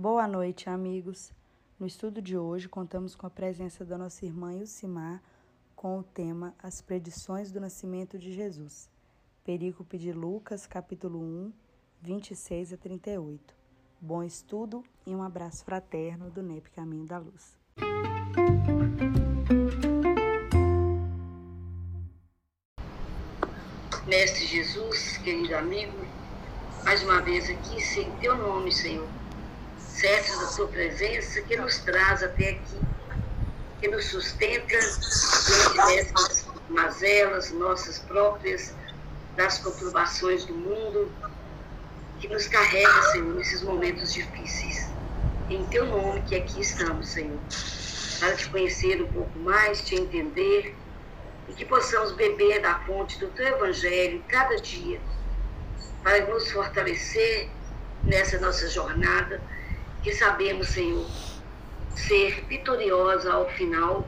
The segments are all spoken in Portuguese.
Boa noite, amigos. No estudo de hoje, contamos com a presença da nossa irmã Ilcimar com o tema As Predições do Nascimento de Jesus. Perícope de Lucas, capítulo 1, 26 a 38. Bom estudo e um abraço fraterno do NEP Caminho da Luz. Mestre Jesus, querido amigo, mais uma vez aqui, sem teu nome, Senhor, certos da tua presença que nos traz até aqui, que nos sustenta diante dessas mazelas nossas próprias, das conturbações do mundo, que nos carrega, Senhor, nesses momentos difíceis. Em teu nome que aqui estamos, Senhor, para te conhecer um pouco mais, te entender e que possamos beber da fonte do teu evangelho cada dia, para nos fortalecer nessa nossa jornada, que sabemos, Senhor, ser vitoriosa ao final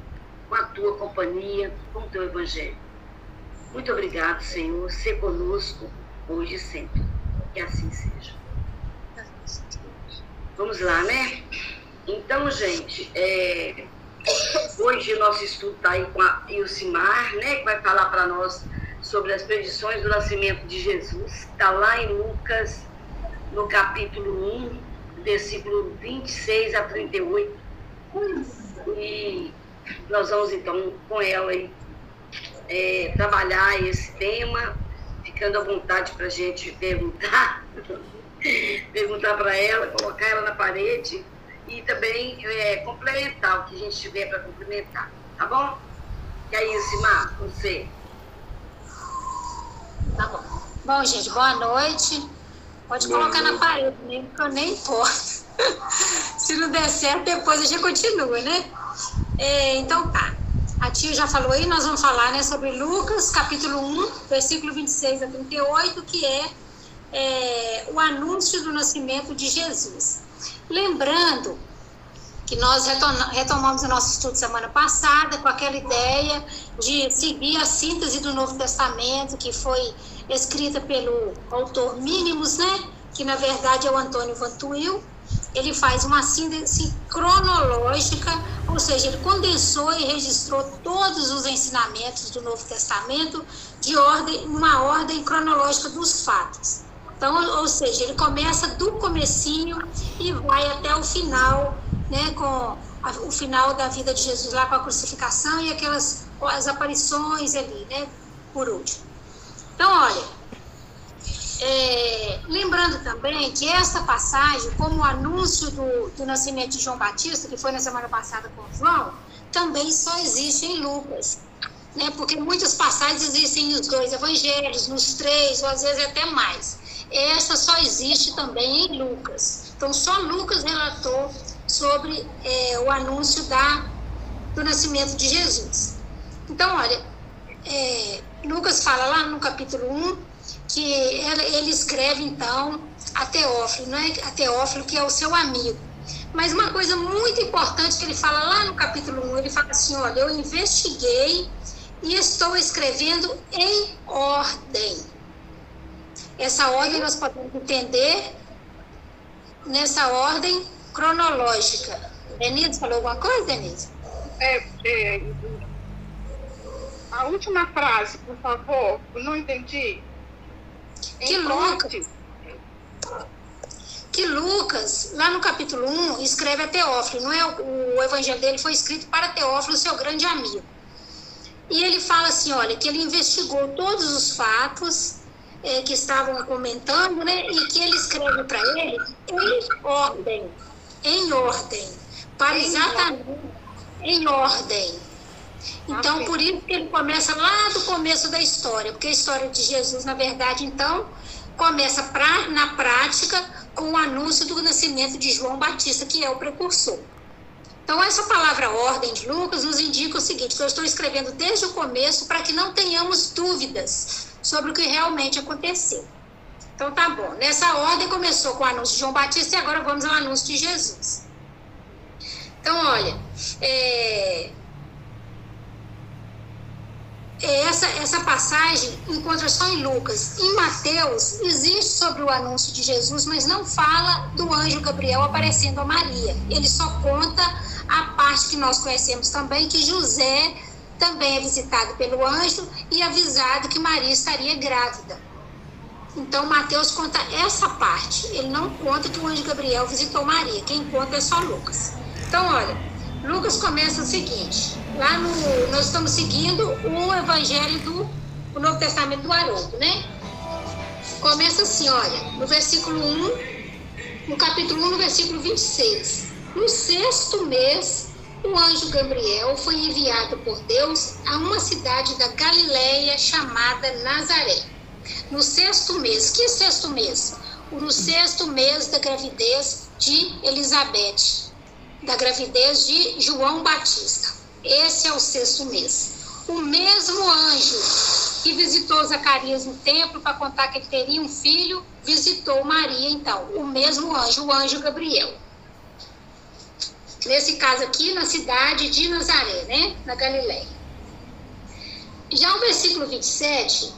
com a tua companhia, com o teu evangelho. Muito obrigado, Senhor. Se conosco hoje e sempre. Que assim seja. Vamos lá, né? Então, gente, é, hoje o nosso estudo está aí com a Ilcimar, né? Que vai falar para nós sobre as predições do nascimento de Jesus. Está lá em Lucas, no capítulo 1, versículo 26 a 38. E nós vamos então com ela aí é, trabalhar esse tema, ficando à vontade para a gente perguntar, perguntar para ela, colocar ela na parede e também é, complementar o que a gente tiver para complementar, tá bom? E aí, Simar, você? Tá bom. Bom, gente, boa noite. Pode colocar na parede mesmo, que eu nem importo. Se não der certo, depois a gente continua, né? É, então tá. A tia já falou aí, nós vamos falar né, sobre Lucas, capítulo 1, versículo 26 a 38, que é, é o anúncio do nascimento de Jesus. Lembrando que nós retomamos o nosso estudo semana passada com aquela ideia de seguir a síntese do Novo Testamento, que foi escrita pelo autor Mínimos, né? que na verdade é o Antônio Vantuil, ele faz uma síntese cronológica, ou seja, ele condensou e registrou todos os ensinamentos do Novo Testamento de ordem, uma ordem cronológica dos fatos. Então, ou seja, ele começa do comecinho e vai até o final, né, com a, o final da vida de Jesus lá com a crucificação e aquelas as aparições ali, né, por último. Então, olha, é, lembrando também que essa passagem, como o anúncio do, do nascimento de João Batista, que foi na semana passada com João, também só existe em Lucas. Né? Porque muitas passagens existem nos dois evangelhos, nos três, ou às vezes até mais. Essa só existe também em Lucas. Então, só Lucas relatou sobre é, o anúncio da, do nascimento de Jesus. Então, olha, é, Lucas fala lá no capítulo 1 que ele escreve então a Teófilo, né? a Teófilo que é o seu amigo. Mas uma coisa muito importante que ele fala lá no capítulo 1, ele fala assim, olha, eu investiguei e estou escrevendo em ordem. Essa ordem nós podemos entender nessa ordem cronológica. Denise, falou alguma coisa, Denise? É, é, a última frase, por favor, não entendi. Que Lucas, que Lucas, lá no capítulo 1, escreve a Teófilo, não é? O, o evangelho dele foi escrito para Teófilo, seu grande amigo. E ele fala assim, olha, que ele investigou todos os fatos é, que estavam comentando, né? E que ele escreve para ele em ordem, em ordem, para exatamente em ordem então, por isso que ele começa lá do começo da história, porque a história de Jesus, na verdade, então, começa pra, na prática com o anúncio do nascimento de João Batista, que é o precursor. Então, essa palavra ordem de Lucas nos indica o seguinte: que eu estou escrevendo desde o começo para que não tenhamos dúvidas sobre o que realmente aconteceu. Então, tá bom. Nessa ordem começou com o anúncio de João Batista e agora vamos ao anúncio de Jesus. Então, olha, é, essa, essa passagem encontra só em Lucas. Em Mateus, existe sobre o anúncio de Jesus, mas não fala do anjo Gabriel aparecendo a Maria. Ele só conta a parte que nós conhecemos também, que José também é visitado pelo anjo e avisado que Maria estaria grávida. Então, Mateus conta essa parte. Ele não conta que o anjo Gabriel visitou Maria. Quem conta é só Lucas. Então, olha, Lucas começa o seguinte: lá no. Nós estamos seguindo o evangelho do o Novo Testamento do Haroldo, né? Começa assim, olha, no versículo 1, no capítulo 1, no versículo 26. No sexto mês, o anjo Gabriel foi enviado por Deus a uma cidade da Galileia chamada Nazaré no sexto mês. Que sexto mês? No sexto mês da gravidez de Elizabeth, da gravidez de João Batista. Esse é o sexto mês. O mesmo anjo que visitou Zacarias no templo para contar que ele teria um filho, visitou Maria, então. O mesmo anjo, o anjo Gabriel. Nesse caso aqui, na cidade de Nazaré, né? Na Galileia. Já o versículo 27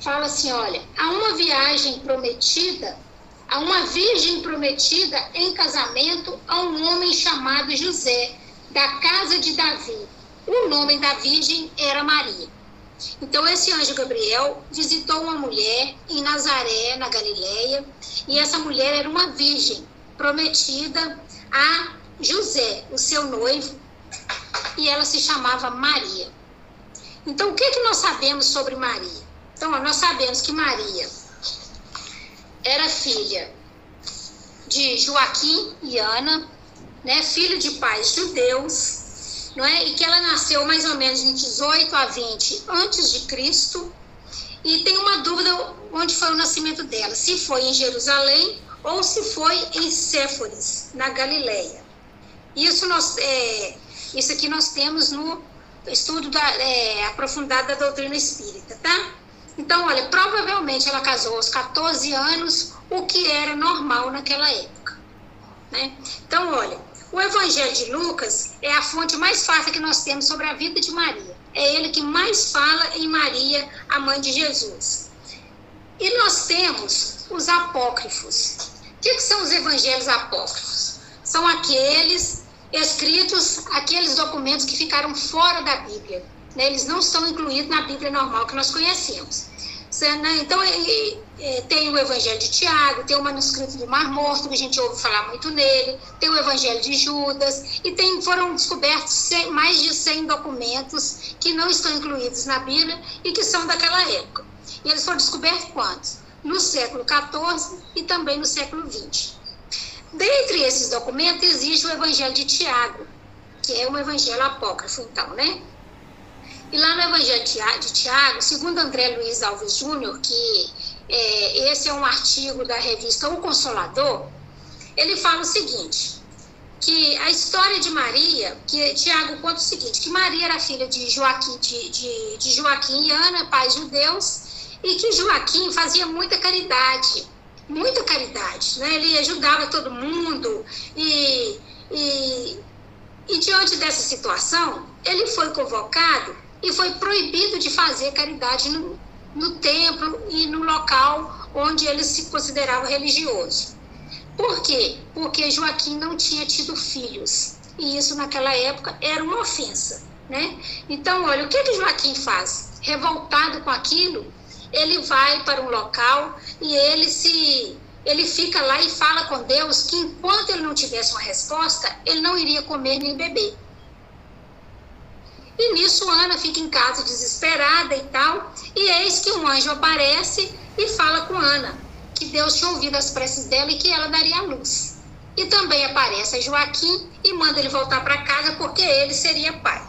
fala assim: olha, há uma viagem prometida, há uma virgem prometida em casamento a um homem chamado José, da casa de Davi. O nome da virgem era Maria. Então, esse anjo Gabriel visitou uma mulher em Nazaré, na Galileia, e essa mulher era uma virgem prometida a José, o seu noivo, e ela se chamava Maria. Então, o que, que nós sabemos sobre Maria? Então, nós sabemos que Maria era filha de Joaquim e Ana, né, filho de pais judeus, não é? E que ela nasceu mais ou menos de 18 a 20 antes de Cristo. E tem uma dúvida onde foi o nascimento dela, se foi em Jerusalém ou se foi em Séforis, na Galileia. Isso nós, é, isso aqui nós temos no estudo da, é, aprofundado da doutrina espírita, tá? Então, olha, provavelmente ela casou aos 14 anos, o que era normal naquela época. Né? Então, olha, o Evangelho de Lucas é a fonte mais fácil que nós temos sobre a vida de Maria. É ele que mais fala em Maria, a mãe de Jesus. E nós temos os apócrifos. O que, que são os evangelhos apócrifos? São aqueles escritos, aqueles documentos que ficaram fora da Bíblia né, eles não estão incluídos na Bíblia normal que nós conhecemos. Né, então, tem o Evangelho de Tiago, tem o manuscrito do Mar Morto, que a gente ouve falar muito nele, tem o Evangelho de Judas, e tem, foram descobertos mais de 100 documentos que não estão incluídos na Bíblia e que são daquela época. E eles foram descobertos quantos? No século XIV e também no século XX. Dentre esses documentos existe o Evangelho de Tiago, que é um evangelho apócrifo, então, né? E lá no Evangelho de Tiago, segundo André Luiz Alves Júnior, que é, esse é um artigo da revista O Consolador, ele fala o seguinte, que a história de Maria, que Tiago conta o seguinte, que Maria era filha de Joaquim, de, de, de Joaquim e Ana, pais judeus, e que Joaquim fazia muita caridade, muita caridade, né? Ele ajudava todo mundo e, e, e diante dessa situação, ele foi convocado e foi proibido de fazer caridade no, no templo e no local onde ele se considerava religioso. Por quê? Porque Joaquim não tinha tido filhos. E isso naquela época era uma ofensa. Né? Então, olha, o que, que Joaquim faz? Revoltado com aquilo, ele vai para um local e ele se ele fica lá e fala com Deus que enquanto ele não tivesse uma resposta, ele não iria comer nem beber. E nisso Ana fica em casa desesperada e tal, e eis que um anjo aparece e fala com Ana que Deus tinha ouvido as preces dela e que ela daria a luz. E também aparece Joaquim e manda ele voltar para casa porque ele seria pai.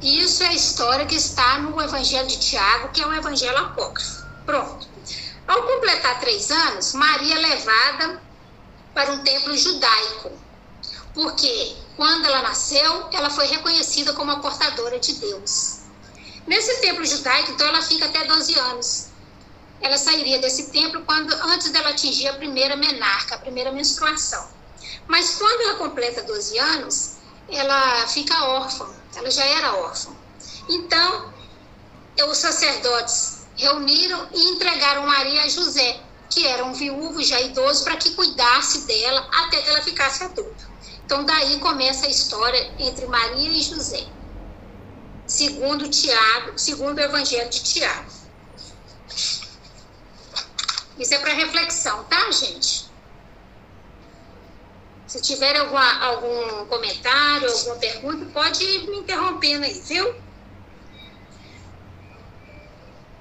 Isso é a história que está no Evangelho de Tiago, que é um evangelho apócrifo. Pronto. Ao completar três anos, Maria é levada para um templo judaico, porque quando ela nasceu, ela foi reconhecida como a portadora de Deus. Nesse templo judaico, então, ela fica até 12 anos. Ela sairia desse templo quando antes dela atingir a primeira menarca, a primeira menstruação. Mas quando ela completa 12 anos, ela fica órfã. Ela já era órfã. Então, os sacerdotes reuniram e entregaram Maria a José, que era um viúvo já idoso, para que cuidasse dela até que ela ficasse adulta. Então, daí começa a história entre Maria e José, segundo Tiago, segundo o Evangelho de Tiago. Isso é para reflexão, tá, gente? Se tiver alguma, algum comentário, alguma pergunta, pode ir me interrompendo aí, viu?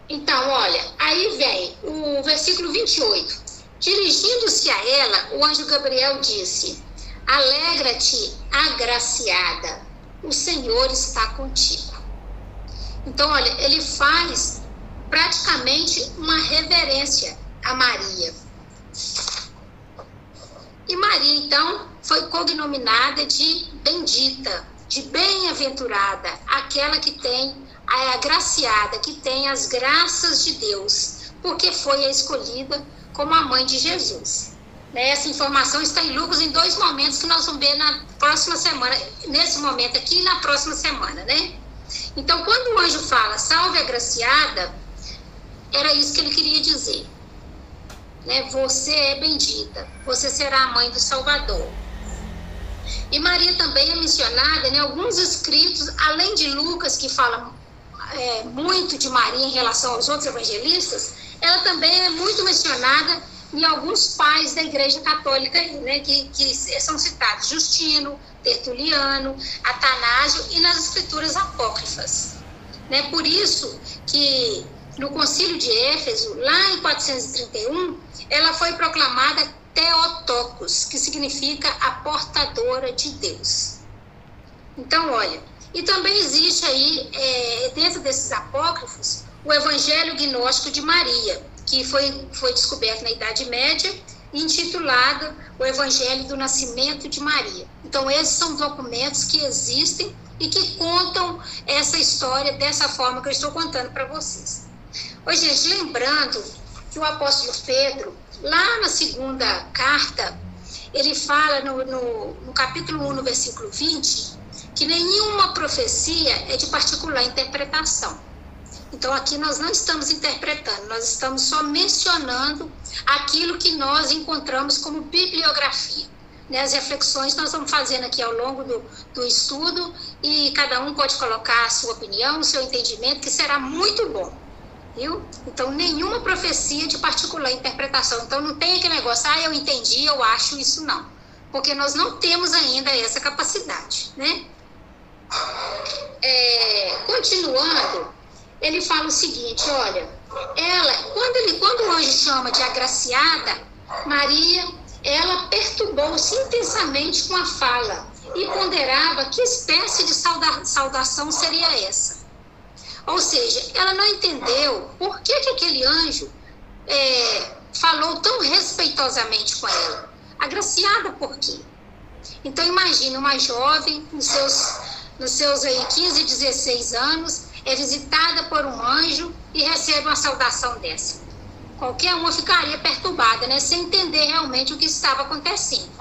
Então, olha, aí vem o versículo 28. Dirigindo-se a ela, o anjo Gabriel disse: Alegra-te, agraciada, o Senhor está contigo. Então, olha, ele faz praticamente uma reverência a Maria. E Maria, então, foi cognominada de bendita, de bem-aventurada, aquela que tem a agraciada, que tem as graças de Deus, porque foi a escolhida como a mãe de Jesus. Né? Essa informação está em Lucas em dois momentos que nós vamos ver na próxima semana, nesse momento aqui e na próxima semana, né? Então, quando o anjo fala salve a agraciada, era isso que ele queria dizer. Né? Você é bendita, você será a mãe do Salvador. E Maria também é mencionada em né, alguns escritos, além de Lucas, que fala é, muito de Maria em relação aos outros evangelistas, ela também é muito mencionada em alguns pais da Igreja Católica, né, que, que são citados Justino, Tertuliano, Atanásio e nas escrituras apócrifas. Né? Por isso que no concílio de Éfeso, lá em 431, ela foi proclamada Theotokos, que significa a portadora de Deus. Então, olha, e também existe aí, é, dentro desses apócrifos, o Evangelho Gnóstico de Maria, que foi, foi descoberto na Idade Média, intitulado O Evangelho do Nascimento de Maria. Então, esses são documentos que existem e que contam essa história dessa forma que eu estou contando para vocês. Oi, gente, lembrando que o apóstolo Pedro, lá na segunda carta, ele fala no, no, no capítulo 1, no versículo 20, que nenhuma profecia é de particular interpretação. Então, aqui nós não estamos interpretando, nós estamos só mencionando aquilo que nós encontramos como bibliografia. Né? As reflexões nós vamos fazendo aqui ao longo do, do estudo e cada um pode colocar a sua opinião, o seu entendimento, que será muito bom. Viu? Então, nenhuma profecia de particular interpretação. Então, não tem aquele negócio, ah, eu entendi, eu acho isso, não. Porque nós não temos ainda essa capacidade, né? É, continuando, ele fala o seguinte: olha, ela, quando, ele, quando anjo chama de agraciada, Maria, ela perturbou-se intensamente com a fala e ponderava que espécie de sauda, saudação seria essa. Ou seja, ela não entendeu por que, que aquele anjo é, falou tão respeitosamente com ela. Agraciada por quê? Então imagine uma jovem nos seus, nos seus aí, 15, 16 anos, é visitada por um anjo e recebe uma saudação dessa. Qualquer uma ficaria perturbada, né, sem entender realmente o que estava acontecendo.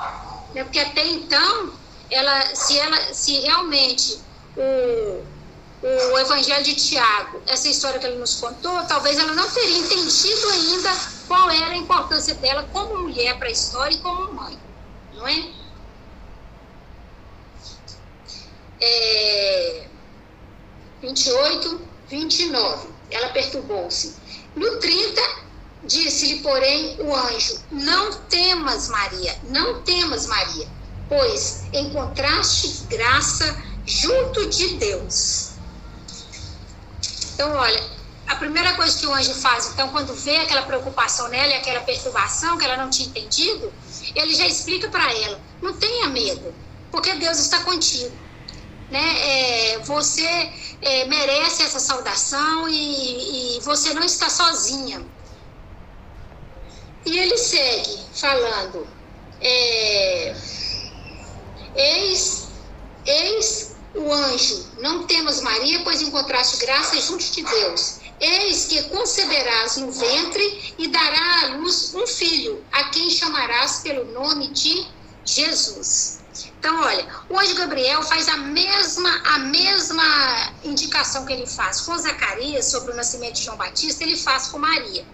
Né, porque até então, ela, se, ela, se realmente o, o Evangelho de Tiago, essa história que ele nos contou, talvez ela não teria entendido ainda qual era a importância dela como mulher para a história e como mãe, não é? é 28, 29. Ela perturbou-se. No 30, disse-lhe, porém, o anjo: Não temas, Maria, não temas, Maria, pois encontraste graça junto de Deus. Então, olha, a primeira coisa que o anjo faz, então, quando vê aquela preocupação nela e aquela perturbação que ela não tinha entendido, ele já explica para ela: não tenha medo, porque Deus está contigo né? É, você é, merece essa saudação e, e você não está sozinha. E ele segue falando: é, eis, eis o anjo, não temas Maria, pois encontraste graça junto de Deus. Eis que conceberás no ventre e dará à luz um filho, a quem chamarás pelo nome de Jesus. Então, olha, anjo Gabriel faz a mesma, a mesma indicação que ele faz com Zacarias sobre o nascimento de João Batista, ele faz com Maria.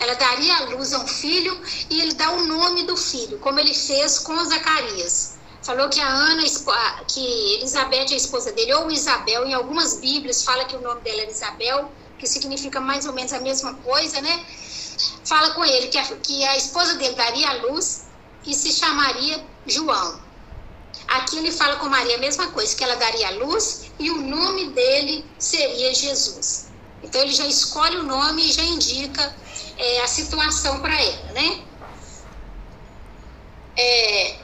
Ela daria a luz a um filho e ele dá o nome do filho, como ele fez com Zacarias. Falou que a Ana, que Elizabeth, a esposa dele, ou Isabel, em algumas Bíblias fala que o nome dela era Isabel, que significa mais ou menos a mesma coisa, né? Fala com ele que a, que a esposa dele daria a luz e se chamaria João. Aqui ele fala com Maria a mesma coisa, que ela daria luz e o nome dele seria Jesus. Então ele já escolhe o nome e já indica é, a situação para ela, né? É,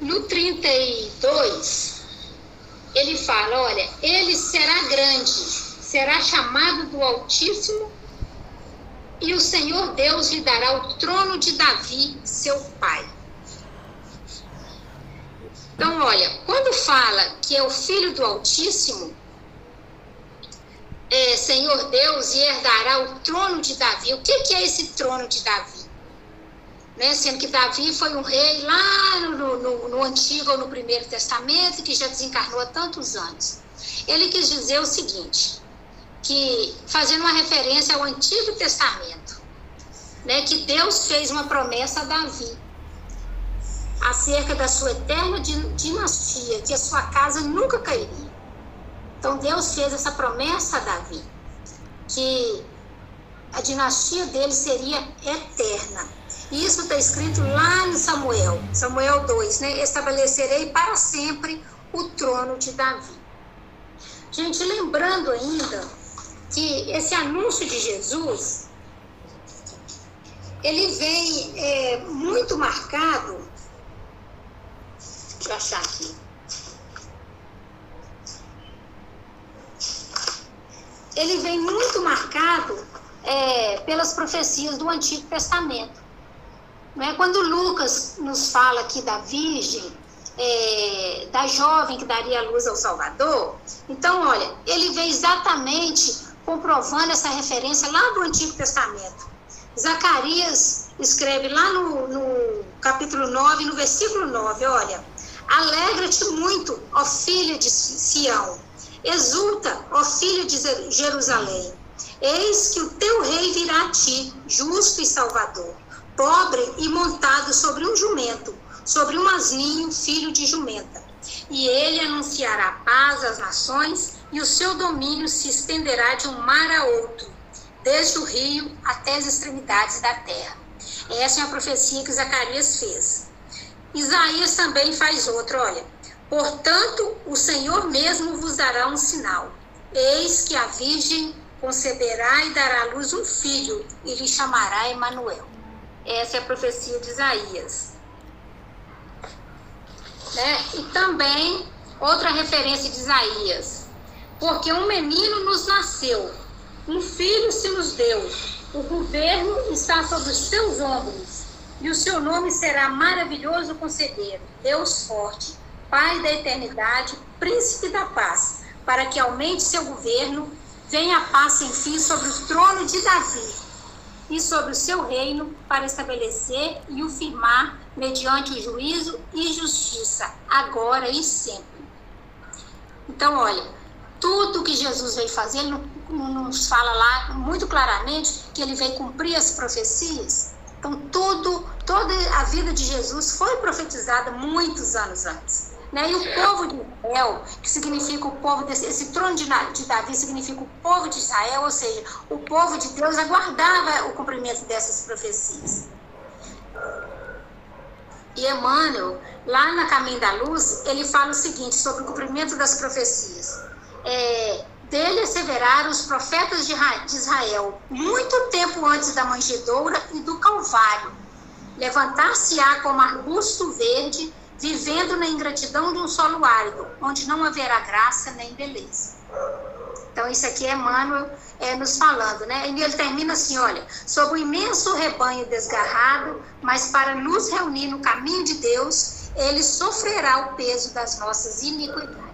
no 32, ele fala: olha, ele será grande, será chamado do Altíssimo, e o Senhor Deus lhe dará o trono de Davi, seu pai. Então, olha, quando fala que é o filho do Altíssimo, é, Senhor Deus, e herdará o trono de Davi. O que, que é esse trono de Davi? Né? Sendo que Davi foi um rei lá no, no, no Antigo ou no Primeiro Testamento, que já desencarnou há tantos anos. Ele quis dizer o seguinte, que fazendo uma referência ao Antigo Testamento, né, que Deus fez uma promessa a Davi acerca da sua eterna dinastia, que a sua casa nunca cairia. Então Deus fez essa promessa a Davi, que a dinastia dele seria eterna. Isso está escrito lá em Samuel, Samuel 2, né? Estabelecerei para sempre o trono de Davi. Gente, lembrando ainda que esse anúncio de Jesus, ele vem é, muito marcado, deixa eu achar aqui, ele vem muito marcado é, pelas profecias do Antigo Testamento. é? Quando Lucas nos fala aqui da Virgem, é, da jovem que daria a luz ao Salvador, então, olha, ele vem exatamente comprovando essa referência lá do Antigo Testamento. Zacarias escreve lá no, no capítulo 9, no versículo 9, olha, alegra-te muito, ó filha de Sião, Exulta, ó filho de Jerusalém, eis que o teu rei virá a ti, justo e salvador, pobre e montado sobre um jumento, sobre um asninho, filho de jumenta. E ele anunciará paz às nações, e o seu domínio se estenderá de um mar a outro, desde o rio até as extremidades da terra. Essa é a profecia que Zacarias fez. Isaías também faz outra, olha. Portanto, o Senhor mesmo vos dará um sinal. Eis que a Virgem conceberá e dará à luz um filho, e lhe chamará Emanuel. Essa é a profecia de Isaías. Né? E também outra referência de Isaías. Porque um menino nos nasceu, um filho se nos deu, o governo está sobre os seus ombros, e o seu nome será maravilhoso conselheiro, Deus forte, Pai da eternidade, príncipe da paz, para que aumente seu governo, venha a paz sem fim sobre o trono de Davi e sobre o seu reino, para estabelecer e o firmar mediante o juízo e justiça, agora e sempre. Então, olha, tudo que Jesus veio fazer, ele nos fala lá muito claramente que ele veio cumprir as profecias. Então, tudo, toda a vida de Jesus foi profetizada muitos anos antes. Né? E o povo de Israel, que significa o povo desse esse trono de, de Davi, significa o povo de Israel, ou seja, o povo de Deus aguardava o cumprimento dessas profecias. E Emmanuel, lá na Caminho da Luz, ele fala o seguinte sobre o cumprimento das profecias. É, dele asseveraram os profetas de Israel, muito tempo antes da manjedoura e do Calvário. Levantar-se-á como arbusto verde vivendo na ingratidão de um solo árido, onde não haverá graça nem beleza. Então, isso aqui é Emmanuel é, nos falando, né? E ele termina assim: olha, sob o imenso rebanho desgarrado, mas para nos reunir no caminho de Deus, ele sofrerá o peso das nossas iniquidades.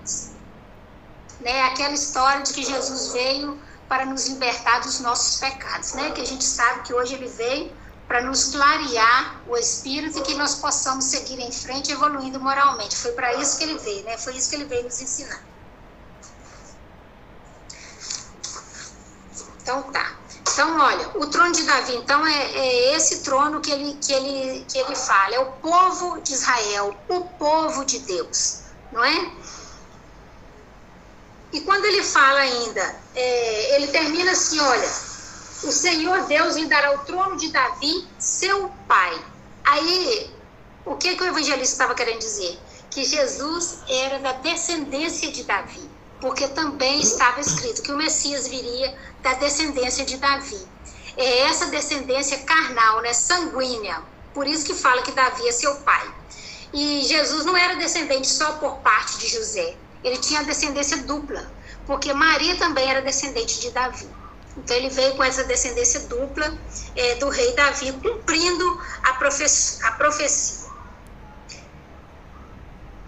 Né? Aquela história de que Jesus veio para nos libertar dos nossos pecados, né? Que a gente sabe que hoje ele veio para nos clarear o espírito e que nós possamos seguir em frente evoluindo moralmente. Foi para isso que ele veio, né? Foi isso que ele veio nos ensinar. Então tá. Então, olha, o trono de Davi, então, é, é, esse trono que ele, que, ele, que ele fala, é o povo de Israel, o povo de Deus, não é? E quando ele fala ainda, é, ele termina assim: olha, o Senhor Deus lhe dará o trono de Davi, seu pai. Aí, o que, que o evangelista estava querendo dizer? Que Jesus era da descendência de Davi, porque também estava escrito que o Messias viria da descendência de Davi. É essa descendência carnal, né, sanguínea. Por isso que fala que Davi é seu pai. E Jesus não era descendente só por parte de José. Ele tinha descendência dupla, porque Maria também era descendente de Davi. Então ele veio com essa descendência dupla é, do rei Davi, cumprindo a, profe a profecia.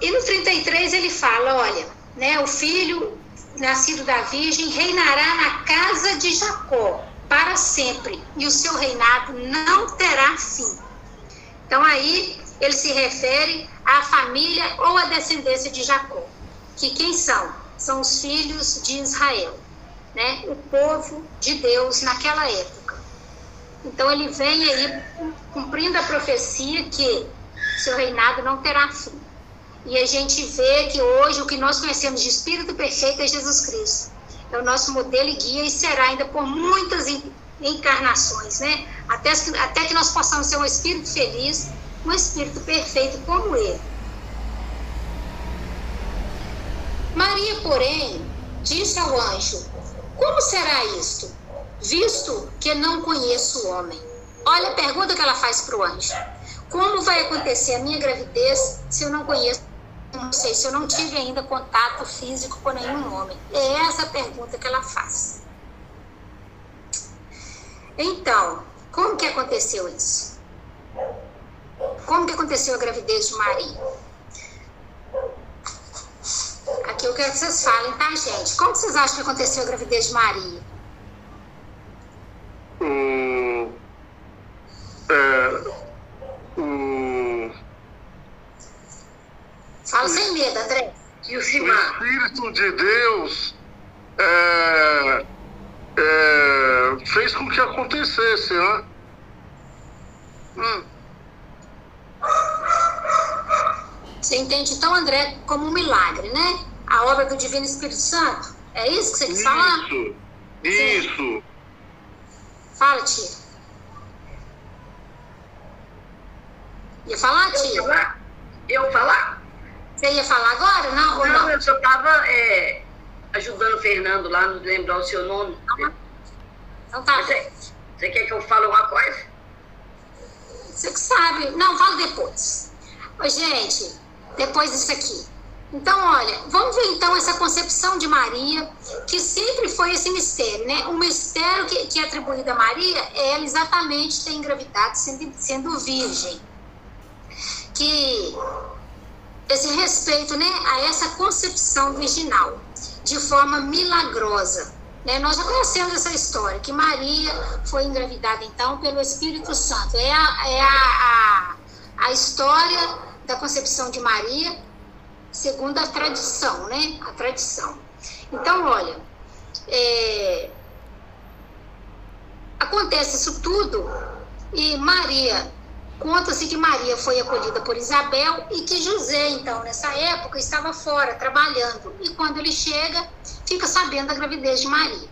E no 33 ele fala, olha, né, o filho nascido da Virgem reinará na casa de Jacó para sempre, e o seu reinado não terá fim. Então aí ele se refere à família ou à descendência de Jacó, que quem são? São os filhos de Israel né, o povo de Deus naquela época. Então ele vem aí cumprindo a profecia que seu reinado não terá fim. E a gente vê que hoje o que nós conhecemos de Espírito Perfeito é Jesus Cristo. É o nosso modelo e guia e será ainda por muitas encarnações, né? Até, até que nós possamos ser um Espírito feliz, um Espírito perfeito como Ele. Maria, porém, disse ao anjo: como será isto, visto que não conheço o homem? Olha a pergunta que ela faz para o anjo. Como vai acontecer a minha gravidez se eu não conheço, não sei, se eu não tive ainda contato físico com nenhum homem? É essa a pergunta que ela faz. Então, como que aconteceu isso? Como que aconteceu a gravidez de Maria? Aqui eu quero que vocês falem, tá, gente? Como vocês acham que aconteceu a gravidez de Maria? Hum, é, hum, Fala sem medo, André. E o Espírito de Deus é, é, fez com que acontecesse, né? Hum. Você entende então, André, como um milagre, né? A obra do Divino Espírito Santo? É isso que você quis falar? Isso, isso. Fala, tia. Ia falar, tia? Eu falar? Eu falar? Você ia falar agora? Não, não, não? eu só estava é, ajudando o Fernando lá no lembrar o seu nome. Então tá. Você, você quer que eu fale uma coisa? Você que sabe. Não, fala depois. Ô, gente, depois disso aqui. Então, olha, vamos ver então essa concepção de Maria, que sempre foi esse mistério, né? O mistério que, que é atribuído a Maria é ela exatamente ter engravidado sendo, sendo virgem. Que esse respeito né, a essa concepção virginal, de forma milagrosa. Né? Nós já conhecemos essa história, que Maria foi engravidada então pelo Espírito Santo. É a, é a, a, a história da concepção de Maria, segundo a tradição, né? A tradição. Então, olha, é, acontece isso tudo e Maria, conta-se que Maria foi acolhida por Isabel e que José, então, nessa época, estava fora, trabalhando. E quando ele chega, fica sabendo da gravidez de Maria.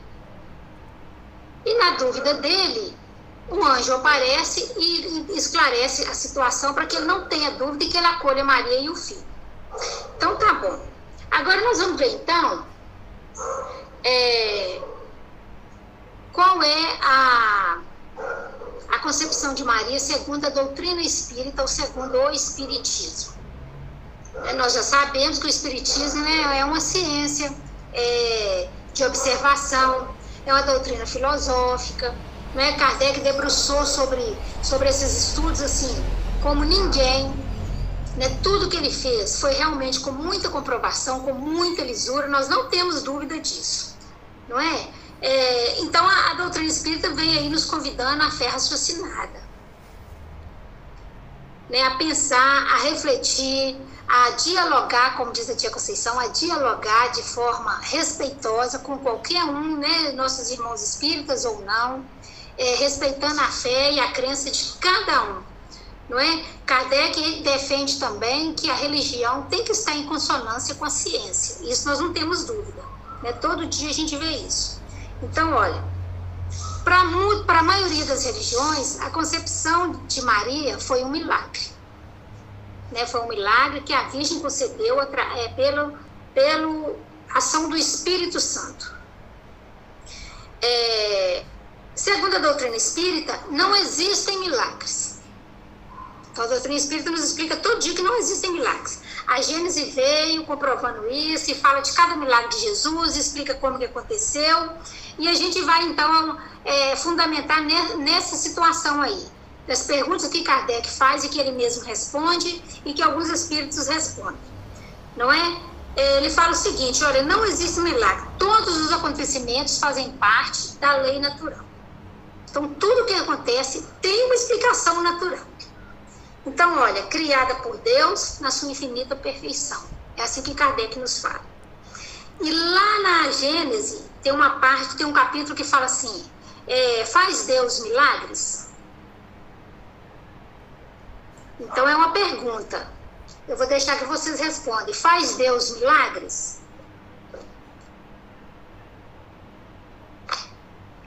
E na dúvida dele, o anjo aparece e esclarece a situação para que ele não tenha dúvida e que ele acolha Maria e o filho. Então tá bom. Agora nós vamos ver então é, qual é a, a concepção de Maria segundo a doutrina espírita ou segundo o espiritismo. É, nós já sabemos que o espiritismo né, é uma ciência é, de observação, é uma doutrina filosófica né? Kardec debruçou sobre, sobre esses estudos assim, como ninguém. Né? Tudo que ele fez foi realmente com muita comprovação, com muita lisura, nós não temos dúvida disso, não é? é então a, a, doutrina espírita vem aí nos convidando à fé raciocinada. né, a pensar, a refletir, a dialogar, como diz a tia Conceição, a dialogar de forma respeitosa com qualquer um, né, nossos irmãos espíritas ou não, é, respeitando a fé e a crença de cada um. Não é? Kardec defende também que a religião tem que estar em consonância com a ciência. Isso nós não temos dúvida. Né? Todo dia a gente vê isso. Então, olha, para a maioria das religiões, a concepção de Maria foi um milagre. Né? Foi um milagre que a Virgem concedeu é, pelo, pelo ação do Espírito Santo. É, segundo a doutrina espírita, não existem milagres. Então, a doutrina espírita nos explica todo dia que não existem milagres. A Gênese veio comprovando isso e fala de cada milagre de Jesus, explica como que aconteceu. E a gente vai, então, é, fundamentar nessa situação aí. Das perguntas que Kardec faz e que ele mesmo responde e que alguns espíritos respondem. Não é? é? Ele fala o seguinte: olha, não existe milagre. Todos os acontecimentos fazem parte da lei natural. Então, tudo que acontece tem uma explicação natural. Então, olha, criada por Deus na sua infinita perfeição. É assim que Kardec nos fala. E lá na Gênese tem uma parte, tem um capítulo que fala assim: é, faz Deus milagres? Então é uma pergunta. Eu vou deixar que vocês respondem. Faz Deus milagres?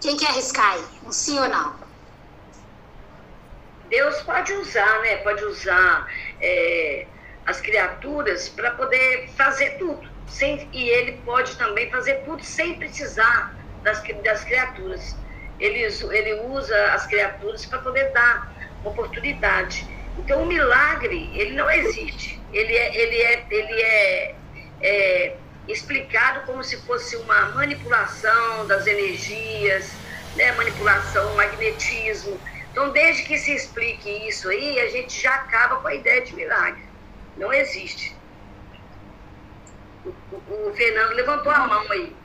Quem quer arriscar aí? Um sim ou não? Deus pode usar, né? Pode usar é, as criaturas para poder fazer tudo. Sem, e ele pode também fazer tudo sem precisar das, das criaturas. Ele, ele usa as criaturas para poder dar oportunidade. Então, o milagre, ele não existe. Ele é, ele é, ele é, é explicado como se fosse uma manipulação das energias, né? manipulação, magnetismo. Então, desde que se explique isso aí, a gente já acaba com a ideia de milagre. Não existe. O, o, o Fernando levantou a mão aí.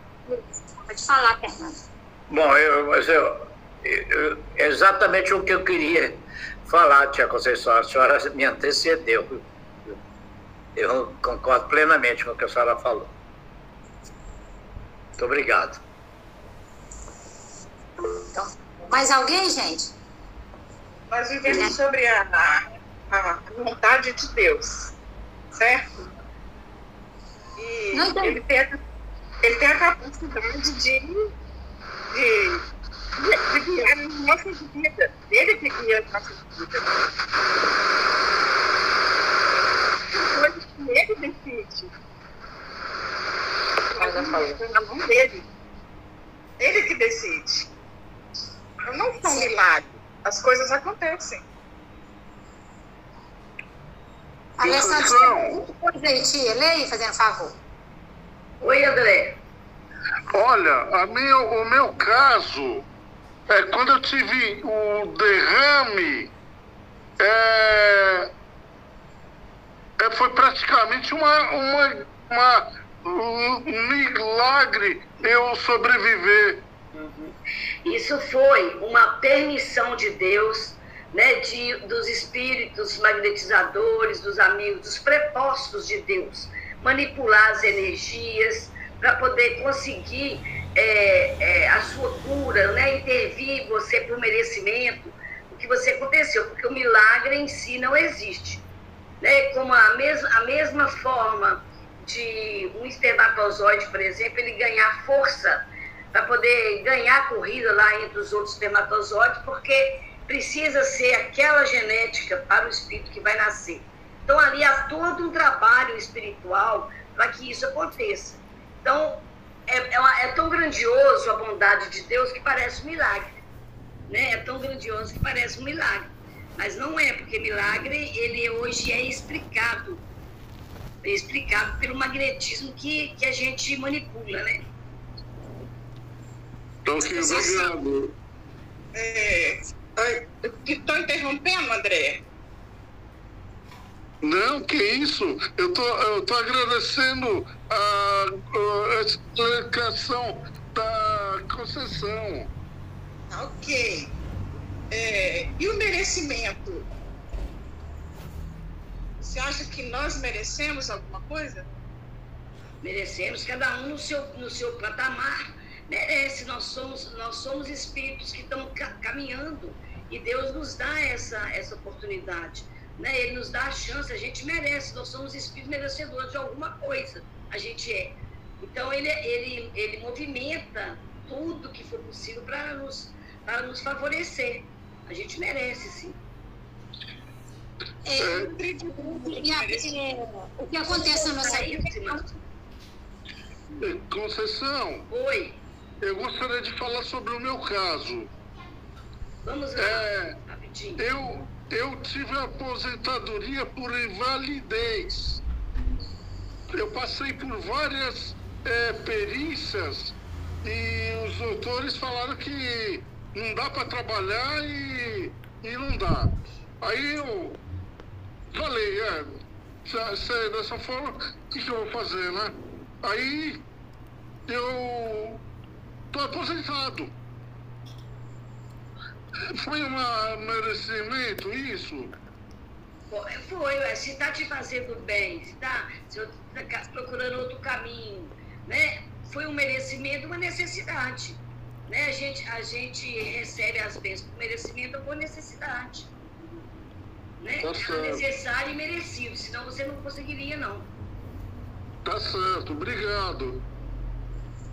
Pode falar, Fernando. Bom, eu, mas eu, eu, exatamente o que eu queria falar, Tia Conceição. A senhora me antecedeu. Eu concordo plenamente com o que a senhora falou. Muito obrigado. Então, mais alguém, gente? Nós vivemos sobre a, a, vontade de Deus, certo? E ele tem, a, ele tem a capacidade de, de, de, guiar a nossa vida. Ele que guia a nossa vida. Coisas que ele decide. Está na mão dele. Ele que decide. Eu não sou um milagre as coisas acontecem. Alessandro, tia, leia, fazendo favor. Oi, André. Olha, a minha, o meu caso é quando eu tive o derrame, é, é, foi praticamente uma, uma, uma, um milagre eu sobreviver isso foi uma permissão de Deus, né, de, dos espíritos magnetizadores, dos amigos, dos prepostos de Deus, manipular as energias para poder conseguir é, é, a sua cura, né, intervir você por merecimento, o que você aconteceu, porque o milagre em si não existe. Né, como a, mes a mesma forma de um espermatozoide, por exemplo, ele ganhar força para poder ganhar corrida lá entre os outros espermatozoides, porque precisa ser aquela genética para o espírito que vai nascer. Então, ali há todo um trabalho espiritual para que isso aconteça. Então, é, é, uma, é, tão grandioso a bondade de Deus que parece um milagre. Né? É tão grandioso que parece um milagre. Mas não é, porque milagre, ele hoje é explicado. É explicado pelo magnetismo que, que a gente manipula, né? Então, que obrigado. Estou é, interrompendo, André? Não, que isso. Eu tô, eu tô agradecendo a, a explicação da concessão. Ok. É, e o merecimento? Você acha que nós merecemos alguma coisa? Merecemos, cada um no seu, no seu patamar merece. Nós somos, nós somos espíritos que estão caminhando e Deus nos dá essa, essa oportunidade. Né? Ele nos dá a chance, a gente merece, nós somos espíritos merecedores de alguma coisa, a gente é. Então ele, ele, ele movimenta tudo que for possível para nos, para nos favorecer. A gente merece, sim. É, é, o que acontece na nossa vida. Conceição. Oi. Eu gostaria de falar sobre o meu caso. Vamos lá, é. Eu, eu tive aposentadoria por invalidez. Eu passei por várias é, perícias e os doutores falaram que não dá para trabalhar e, e não dá. Aí eu falei, é, se, é dessa forma, o que, que eu vou fazer, né? Aí eu tô aposentado. Foi um merecimento isso? Foi, se está te fazendo bem, se está tá procurando outro caminho, né? Foi um merecimento, uma necessidade. Né? A, gente, a gente recebe as bênçãos por merecimento ou por necessidade. Né? Tá é necessário e merecido, senão você não conseguiria, não. Tá certo, obrigado.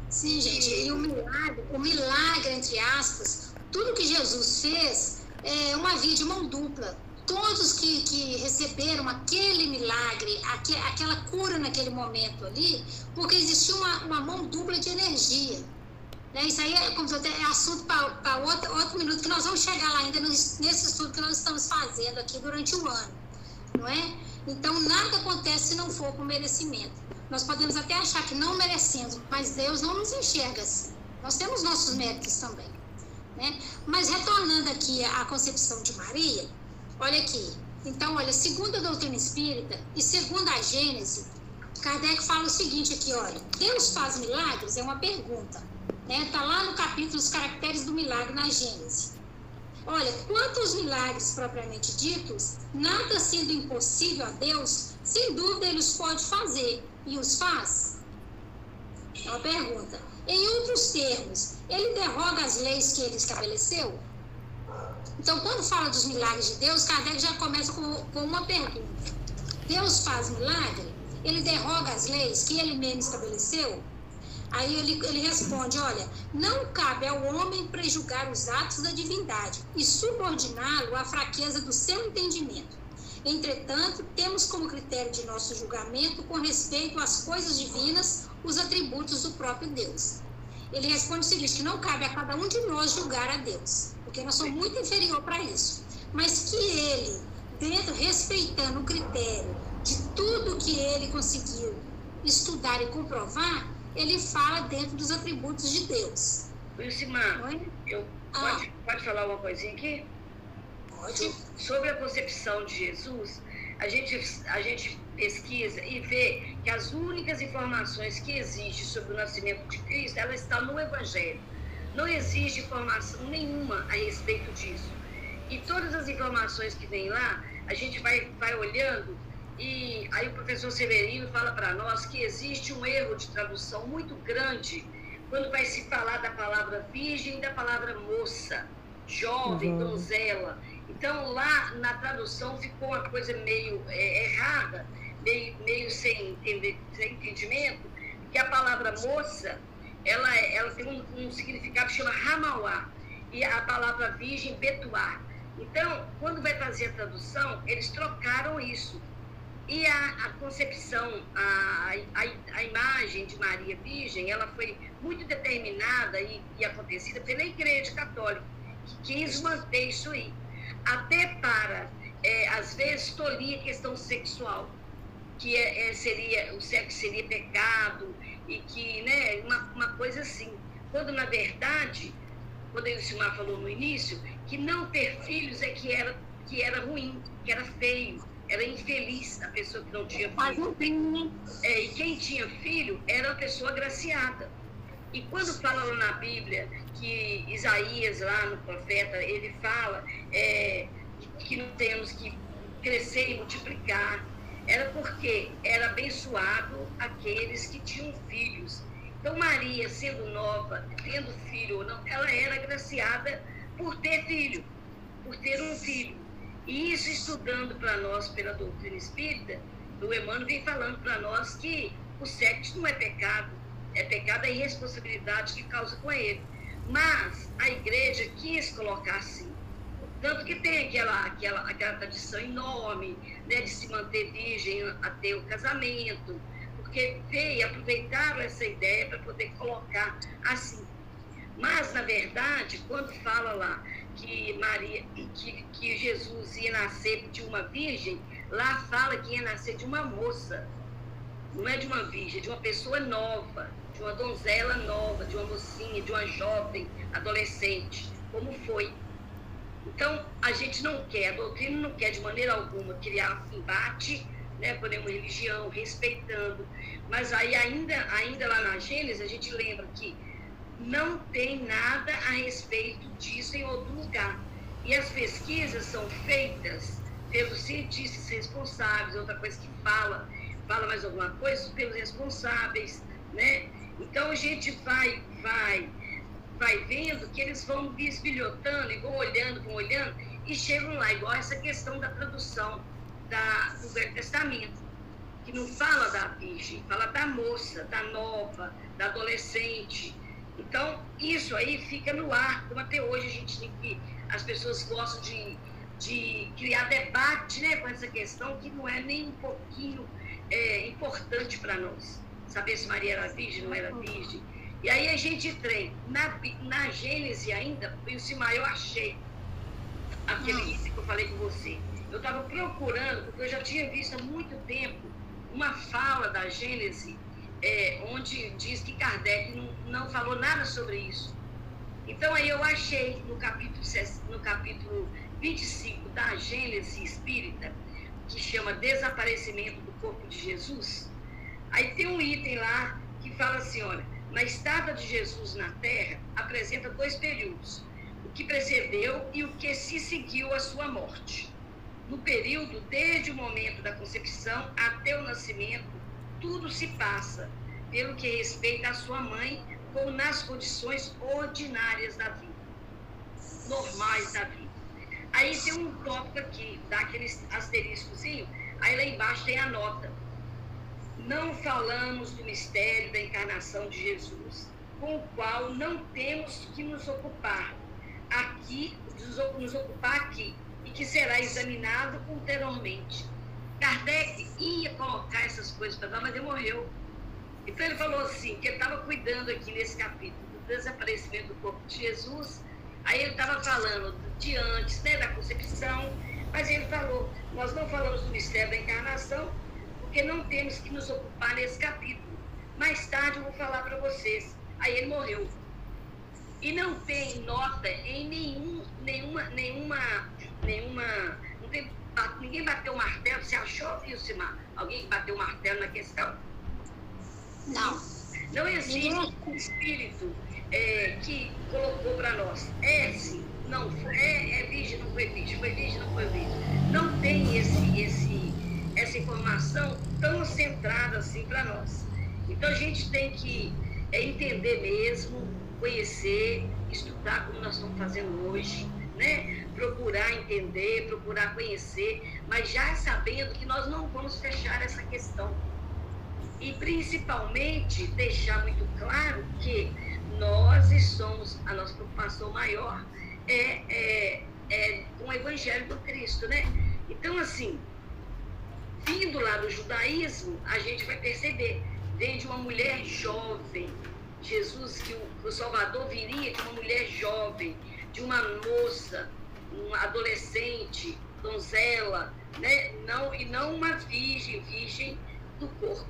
Sim, gente, e o milagre, o milagre, entre aspas, tudo que Jesus fez é uma via de mão dupla. Todos que, que receberam aquele milagre, aqu, aquela cura naquele momento ali, porque existia uma, uma mão dupla de energia. Né? Isso aí é, como é assunto para outro, outro minuto, que nós vamos chegar lá ainda nesse estudo que nós estamos fazendo aqui durante o ano. Não é? Então, nada acontece se não for por merecimento. Nós podemos até achar que não merecemos, mas Deus não nos enxerga assim. Nós temos nossos méritos também. Né? Mas retornando aqui à concepção de Maria, olha aqui. Então, olha, segundo a doutrina espírita e segundo a Gênese, Kardec fala o seguinte aqui, olha, Deus faz milagres? É uma pergunta. Está né? Lá no capítulo Os Caracteres do Milagre na Gênese. Olha, quanto aos milagres propriamente ditos, nada sendo impossível a Deus, sem dúvida ele os pode fazer e os faz. É uma pergunta. Em outros termos, ele derroga as leis que ele estabeleceu? Então, quando fala dos milagres de Deus, Kardec já começa com, com uma pergunta: Deus faz milagre? Ele derroga as leis que ele mesmo estabeleceu? Aí ele, ele responde: olha, não cabe ao homem prejugar os atos da divindade e subordiná-lo à fraqueza do seu entendimento. Entretanto, temos como critério de nosso julgamento, com respeito às coisas divinas, os atributos do próprio Deus. Ele responde o seguinte: que não cabe a cada um de nós julgar a Deus, porque nós somos muito inferior para isso. Mas que ele, dentro, respeitando o critério de tudo que ele conseguiu estudar e comprovar, ele fala dentro dos atributos de Deus. Wilcimar, é? eu, ah. pode, pode falar uma coisinha aqui? Pode. Sobre a concepção de Jesus, a gente, a gente pesquisa e vê que as únicas informações que existem sobre o nascimento de Cristo, ela está no Evangelho. Não existe informação nenhuma a respeito disso. E todas as informações que vêm lá, a gente vai, vai olhando e aí o professor Severino fala para nós que existe um erro de tradução muito grande quando vai se falar da palavra virgem e da palavra moça, jovem, uhum. donzela. Então, lá na tradução ficou uma coisa meio é, errada, meio, meio sem, entender, sem entendimento, que a palavra moça, ela, ela tem um, um significado que chama ramauá, e a palavra virgem, betuá. Então, quando vai fazer a tradução, eles trocaram isso. E a, a concepção, a, a, a, imagem de Maria Virgem, ela foi muito determinada e, e acontecida pela Igreja Católica, que quis manter isso aí até para, é, às vezes, tolir a questão sexual, que é, é, seria, o sexo seria pecado, e que, né, uma, uma coisa assim. Quando, na verdade, quando o Silmar falou no início, que não ter filhos é que era, que era ruim, que era feio, era infeliz a pessoa que não tinha filho. É, e quem tinha filho era a pessoa agraciada. E quando fala lá na Bíblia que Isaías, lá no profeta, ele fala é, que nós temos que crescer e multiplicar. era porque era abençoado aqueles que tinham filhos. Então, Maria, sendo nova, tendo filho ou não, ela era agraciada por ter filho, por ter um filho. E isso, estudando para nós pela doutrina espírita, o Emmanuel vem falando para nós que o sexo não é pecado, é pecado a irresponsabilidade que causa com ele. Mas a igreja quis colocar assim. Tanto que tem aquela, aquela, aquela tradição enorme né, de se manter virgem até o casamento, porque veio aproveitaram essa ideia para poder colocar assim. Mas, na verdade, quando fala lá que Maria, que, que Jesus ia nascer de uma virgem, lá fala que ia nascer de uma moça. Não é de uma virgem, é de uma pessoa nova, de uma donzela nova, de uma mocinha, de uma jovem, adolescente, como foi. Então, a gente não quer, a doutrina não quer de maneira alguma criar embate né, por religião, respeitando. Mas aí ainda, ainda lá na Gênesis, a gente lembra que não tem nada a respeito disso em outro lugar. E as pesquisas são feitas pelos cientistas responsáveis, outra coisa que fala, fala mais alguma coisa, pelos responsáveis, né? Então a gente vai, vai, vai vendo que eles vão bisbilhotando e vão olhando, vão olhando e chegam lá, igual essa questão da tradução da, do Velho Testamento, que não fala da virgem, fala da moça, da nova, da adolescente, então, isso aí fica no ar, como até hoje a gente tem que. As pessoas gostam de, de criar debate né, com essa questão que não é nem um pouquinho é, importante para nós. Saber se Maria era virgem, não era virgem. E aí a gente tem, na, na Gênese ainda, o Simar, eu achei aquele que eu falei com você. Eu estava procurando, porque eu já tinha visto há muito tempo uma fala da Gênese é, onde diz que Kardec não, não falou nada sobre isso. Então aí eu achei no capítulo, no capítulo 25 da Gênesis Espírita, que chama Desaparecimento do Corpo de Jesus, aí tem um item lá que fala assim, olha, na estada de Jesus na Terra apresenta dois períodos, o que precedeu e o que se seguiu à sua morte. No período desde o momento da concepção até o nascimento, tudo se passa, pelo que respeita à sua mãe, como nas condições ordinárias da vida, normais da vida. Aí tem um tópico aqui, dá aquele asteriscozinho, aí lá embaixo tem a nota. Não falamos do mistério da encarnação de Jesus, com o qual não temos que nos ocupar aqui, nos ocupar aqui, e que será examinado ulteriormente Kardec ia colocar essas coisas para nós, mas ele morreu. Então ele falou assim, que ele estava cuidando aqui nesse capítulo do desaparecimento do corpo de Jesus, aí ele estava falando de antes, né, da concepção, mas ele falou, nós não falamos do mistério da encarnação, porque não temos que nos ocupar nesse capítulo. Mais tarde eu vou falar para vocês. Aí ele morreu. E não tem nota em nenhum, nenhuma, nenhuma, nenhuma, não tem ninguém bateu o martelo. Você achou, Vilcimar, alguém bateu o martelo na questão? Não. Não existe um espírito é, que colocou para nós. É sim, não foi, é, é virgem, não foi virgem, foi virgem, não foi virgem. Não tem esse, esse, essa informação tão centrada assim para nós. Então a gente tem que é, entender mesmo, conhecer, estudar como nós estamos fazendo hoje, né? procurar entender, procurar conhecer, mas já sabendo que nós não vamos fechar essa questão. E principalmente deixar muito claro que nós somos, a nossa preocupação maior é, é, é com o Evangelho do Cristo, né? Então, assim, vindo lá do judaísmo, a gente vai perceber, vem de uma mulher jovem, Jesus, que o, o Salvador viria de uma mulher jovem, de uma moça, uma adolescente, donzela, né? não, e não uma virgem, virgem do corpo.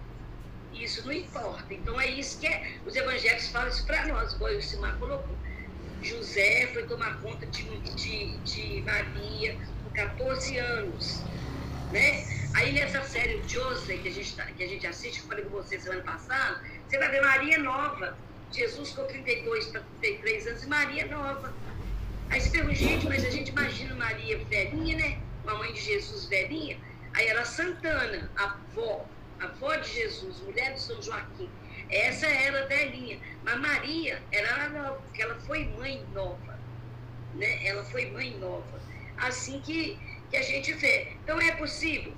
Isso não importa. Então é isso que é, os evangelhos falam isso para nós, igual o Simar colocou. José foi tomar conta de, de, de Maria com 14 anos. Né? Aí nessa série Joseph, que a gente, tá, que a gente assiste, que eu falei com você semana passada, você vai ver Maria nova. Jesus com 32 para 33 anos e Maria nova. Aí você pergunta, gente, mas a gente imagina Maria velhinha, né? Mamãe de Jesus velhinha. Aí era Santana, a avó, avó de Jesus, mulher de São Joaquim. Essa era a velhinha. Mas Maria era nova, porque ela foi mãe nova. Né? Ela foi mãe nova. Assim que, que a gente vê. Então é possível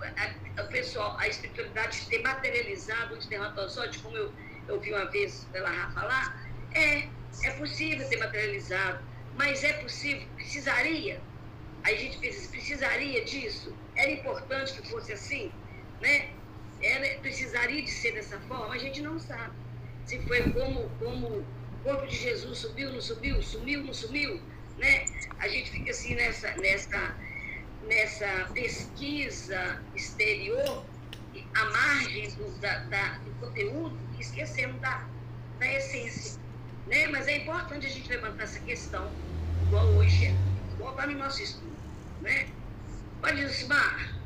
a, a pessoal, a espiritualidade ter materializado o espermatozoide, como eu, eu vi uma vez pela Rafa falar, é, é possível ter materializado, mas é possível, precisaria, a gente precisaria disso, era importante que fosse assim, né? Era, precisaria de ser dessa forma, a gente não sabe. Se foi como, como o corpo de Jesus subiu, não subiu, sumiu, não sumiu, né? A gente fica assim nessa, nessa nessa pesquisa exterior, à margem do, da, da, do conteúdo, esquecendo da, da essência. Né? Mas é importante a gente levantar essa questão, igual hoje, igual está no nosso estudo. Né? Pode Lucimar.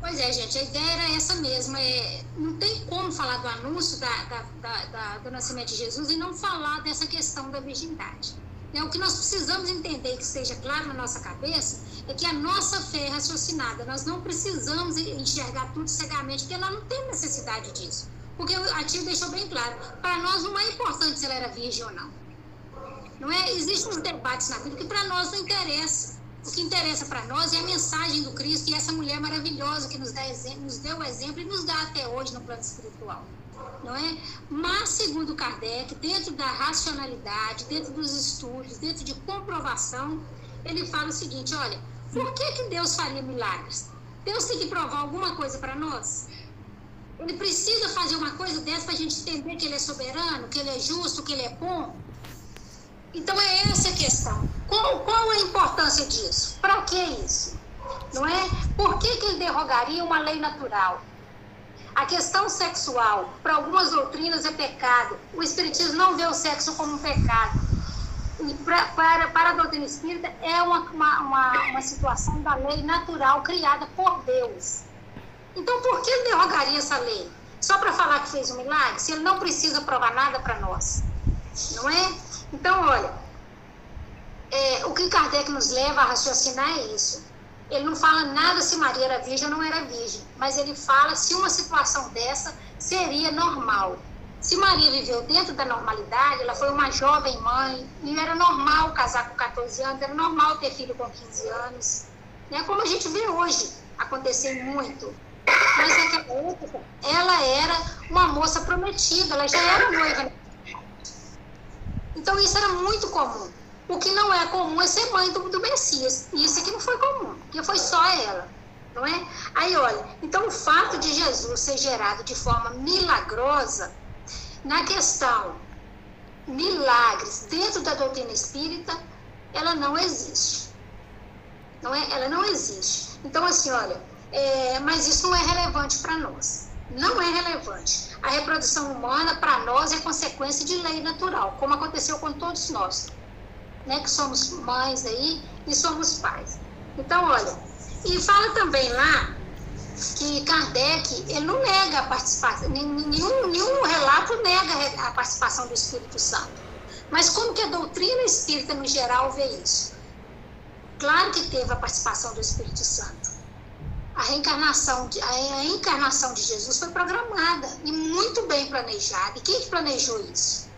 Pois é, gente, a ideia era essa mesma. É, não tem como falar do anúncio da, da, da, da, do nascimento de Jesus e não falar dessa questão da virgindade. Né? O que nós precisamos entender, que esteja claro na nossa cabeça, é que a nossa fé é raciocinada. Nós não precisamos enxergar tudo cegamente, porque nós não temos necessidade disso. Porque a tia deixou bem claro, para nós não é importante se ela era virgem ou não. Não é? Existem uns debates na Bíblia que para nós não interessa. O que interessa para nós é a mensagem do Cristo e essa mulher maravilhosa que nos, exemplo, nos deu o exemplo e nos dá até hoje no plano espiritual não é? Mas, segundo Kardec, dentro da racionalidade, dentro dos estudos, dentro de comprovação, ele fala o seguinte: olha, por que, que Deus faria milagres? Deus tem que provar alguma coisa para nós? Ele precisa fazer uma coisa dessa para a gente entender que ele é soberano, que ele é justo, que ele é bom? Então é essa a questão. Qual, qual a importância disso? Para que isso? Não é? Por que, que ele derrogaria uma lei natural? A questão sexual, para algumas doutrinas, é pecado. O Espiritismo não vê o sexo como um pecado. E pra, para, para a doutrina espírita, é uma, uma, uma, uma situação da lei natural criada por Deus. Então, por que ele derrogaria essa lei? Só para falar que fez um milagre? Se ele não precisa provar nada para nós. Não é? Então, olha, é, o que Kardec nos leva a raciocinar é isso. Ele não fala nada se Maria era virgem ou não era virgem, mas ele fala se uma situação dessa seria normal. Se Maria viveu dentro da normalidade, ela foi uma jovem mãe, e era normal casar com 14 anos, era normal ter filho com 15 anos. Né? Como a gente vê hoje acontecer muito. Mas naquela época, ela era uma moça prometida, ela já era noiva. Então isso era muito comum. O que não é comum é ser mãe do, do Messias. Isso aqui não foi comum, porque foi só ela. Não é? Aí, olha, então o fato de Jesus ser gerado de forma milagrosa, na questão milagres dentro da doutrina espírita, ela não existe. Não é? Ela não existe. Então, assim, olha, é, mas isso não é relevante para nós. Não é relevante. A reprodução humana, para nós, é consequência de lei natural, como aconteceu com todos nós né, que somos mães aí e somos pais. Então, olha, e fala também lá que Kardec, ele não nega a participação, nenhum, nenhum relato nega a participação do Espírito Santo. Mas como que a doutrina espírita, no geral, vê isso? Claro que teve a participação do Espírito Santo. A reencarnação, de, a encarnação de Jesus foi programada e muito bem planejada. E quem que planejou isso?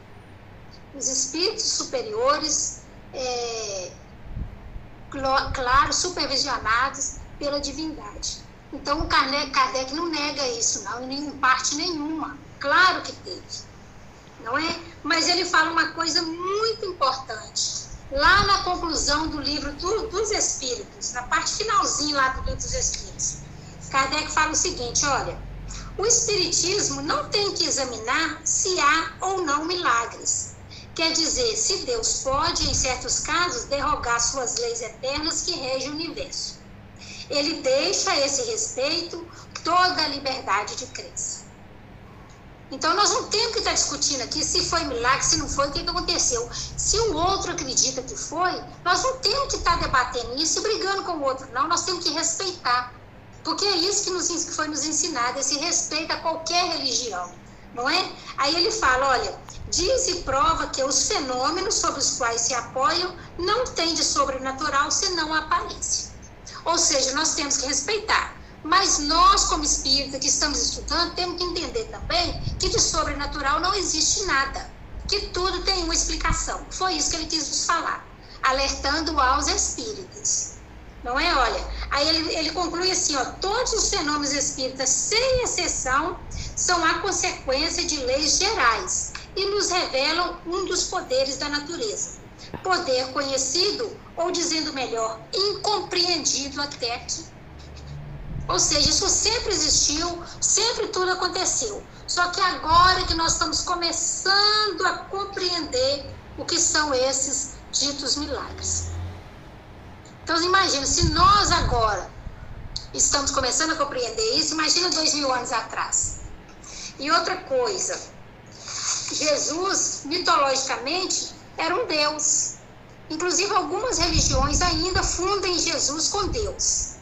Os espíritos superiores é, claro, supervisionados pela divindade. Então, o Kardec não nega isso, não, em parte nenhuma. Claro que teve, não é? Mas ele fala uma coisa muito importante. Lá na conclusão do livro do, dos Espíritos, na parte finalzinha lá do livro dos Espíritos, Kardec fala o seguinte: olha, o Espiritismo não tem que examinar se há ou não milagres Quer dizer, se Deus pode, em certos casos, derrogar suas leis eternas que regem o universo. Ele deixa a esse respeito toda a liberdade de crença. Então, nós não temos que estar discutindo aqui se foi milagre, se não foi, o que, aconteceu. Se o outro acredita que foi, nós não temos que estar debatendo isso e brigando com o outro, não. Nós temos que respeitar. Porque é isso que, nos, que foi nos ensinado, esse respeito a qualquer religião, não é? Aí ele fala, olha, diz e prova que os fenômenos sobre os quais se apoiam não têm de sobrenatural senão a aparência. Ou seja, nós temos que respeitar. Mas nós, como espírita que estamos estudando, temos que entender também que de sobrenatural não existe nada, que tudo tem uma explicação. Foi isso que ele quis nos falar, alertando aos espíritos. Não é? Olha, aí ele, ele conclui assim: ó, todos os fenômenos espíritas, sem exceção, são a consequência de leis gerais e nos revelam um dos poderes da natureza. Poder conhecido, ou dizendo melhor, incompreendido até aqui. Ou seja, isso sempre existiu, sempre tudo aconteceu. Só que agora que nós estamos começando a compreender o que são esses ditos milagres. Então, imagina, se nós agora estamos começando a compreender isso, imagina dois mil anos atrás. E outra coisa, Jesus, mitologicamente, era um Deus. Inclusive, algumas religiões ainda fundem Jesus com Deus.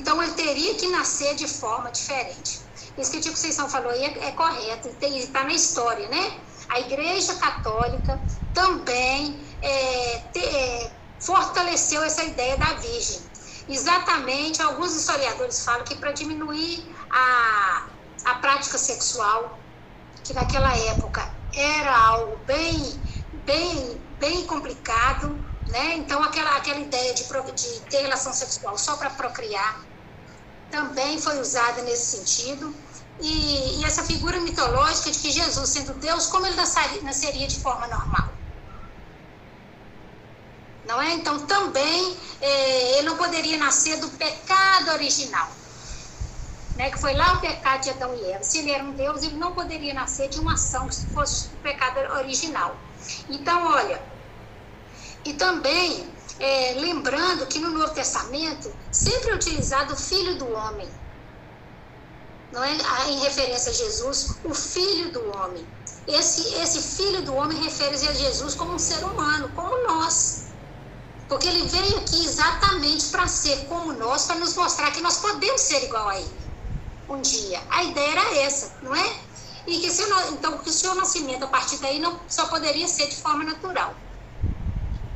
Então, ele teria que nascer de forma diferente. Isso que o Tico Conceição falou aí é, é correto, está na história, né? A Igreja Católica também é, te, é, fortaleceu essa ideia da Virgem. Exatamente, alguns historiadores falam que para diminuir a, a prática sexual, que naquela época era algo bem, bem, bem complicado, né? Então aquela, aquela ideia de, de ter relação sexual só para procriar também foi usada nesse sentido. E, e, essa figura mitológica de que Jesus, sendo Deus, como ele nasceria de forma normal? não é? Então também é, ele não poderia nascer do pecado original, né? Que foi lá o pecado de Adão e Eva. Se ele era um Deus, ele não poderia nascer de uma ação que fosse o pecado original. Então, olha, e também é, lembrando que no Novo Testamento sempre é utilizado o Filho do Homem, não é? Em referência a Jesus, o Filho do Homem. Esse, esse Filho do Homem refere-se a Jesus como um ser humano, como nós. Porque ele veio aqui exatamente para ser como nós, para nos mostrar que nós podemos ser igual a ele um dia. A ideia era essa, não é? E que se então, que o seu nascimento a partir daí não só poderia ser de forma natural.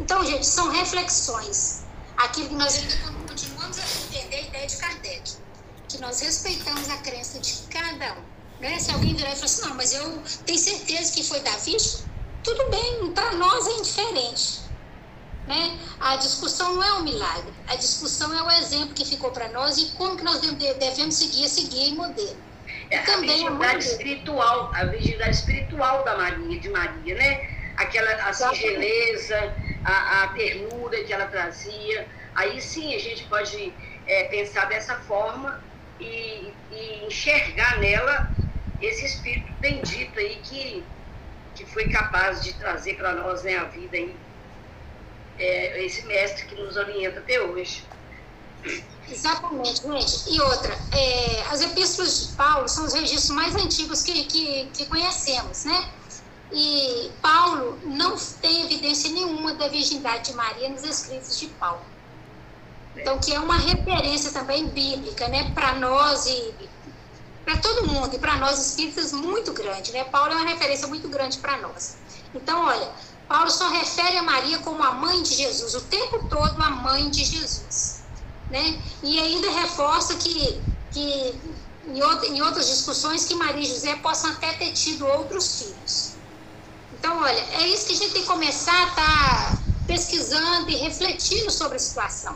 Então, gente, são reflexões. Aquilo que nós ainda continuamos a entender a ideia de Kardec, que nós respeitamos a crença de cada um. Né? Se alguém virar e falar assim, não, mas eu tenho certeza que foi Davi, tudo bem, para nós é indiferente. Né? A discussão não é um milagre, a discussão é o exemplo que ficou para nós e como que nós devemos seguir esse guia e modelo. É, também a virgindade espiritual, a virgindade espiritual da Maria, de Maria, né? Aquela a singeleza, a, a ternura que ela trazia. Aí sim a gente pode é, pensar dessa forma e, e, enxergar nela esse espírito bendito aí que, que foi capaz de trazer para nós né, a vida aí é, esse mestre que nos orienta até hoje. Exatamente, gente. E outra, é, as epístolas de Paulo são os registros mais antigos que, que, que conhecemos, né? E Paulo não tem evidência nenhuma da virgindade de Maria nos escritos de Paulo. Então, que é uma referência também bíblica, né, para nós e para todo mundo, e para nós espíritas muito grande, né? Paulo é uma referência muito grande para nós. Então, olha, Paulo só refere a Maria como a mãe de Jesus, o tempo todo a mãe de Jesus. Né? E ainda reforça que, que em, outra, em outras discussões que Maria e José possam até ter tido outros filhos. Então, olha, é isso que a gente tem que começar a estar tá pesquisando e refletindo sobre a situação.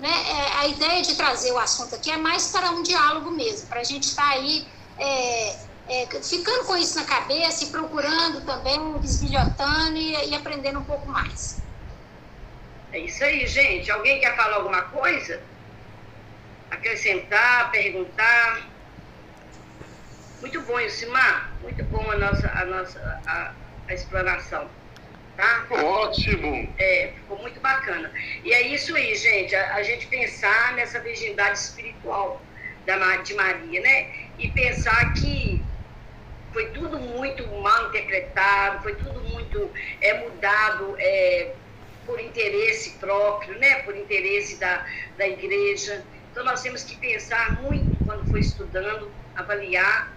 Né? É, a ideia de trazer o assunto aqui é mais para um diálogo mesmo, para a gente estar tá aí é, é, ficando com isso na cabeça e procurando também, desbilhotando e, e aprendendo um pouco mais. É isso aí, gente. Alguém quer falar alguma coisa? Acrescentar, perguntar? Muito bom, Ilcimar. Muito bom a nossa, a nossa a, a explanação. Tá? Ótimo! É, ficou muito bacana. E é isso aí, gente, a, a gente pensar nessa virgindade espiritual da, de Maria, né? E pensar que foi tudo muito mal interpretado, foi tudo muito é, mudado é, por interesse próprio, né? por interesse da, da igreja. Então nós temos que pensar muito quando for estudando, avaliar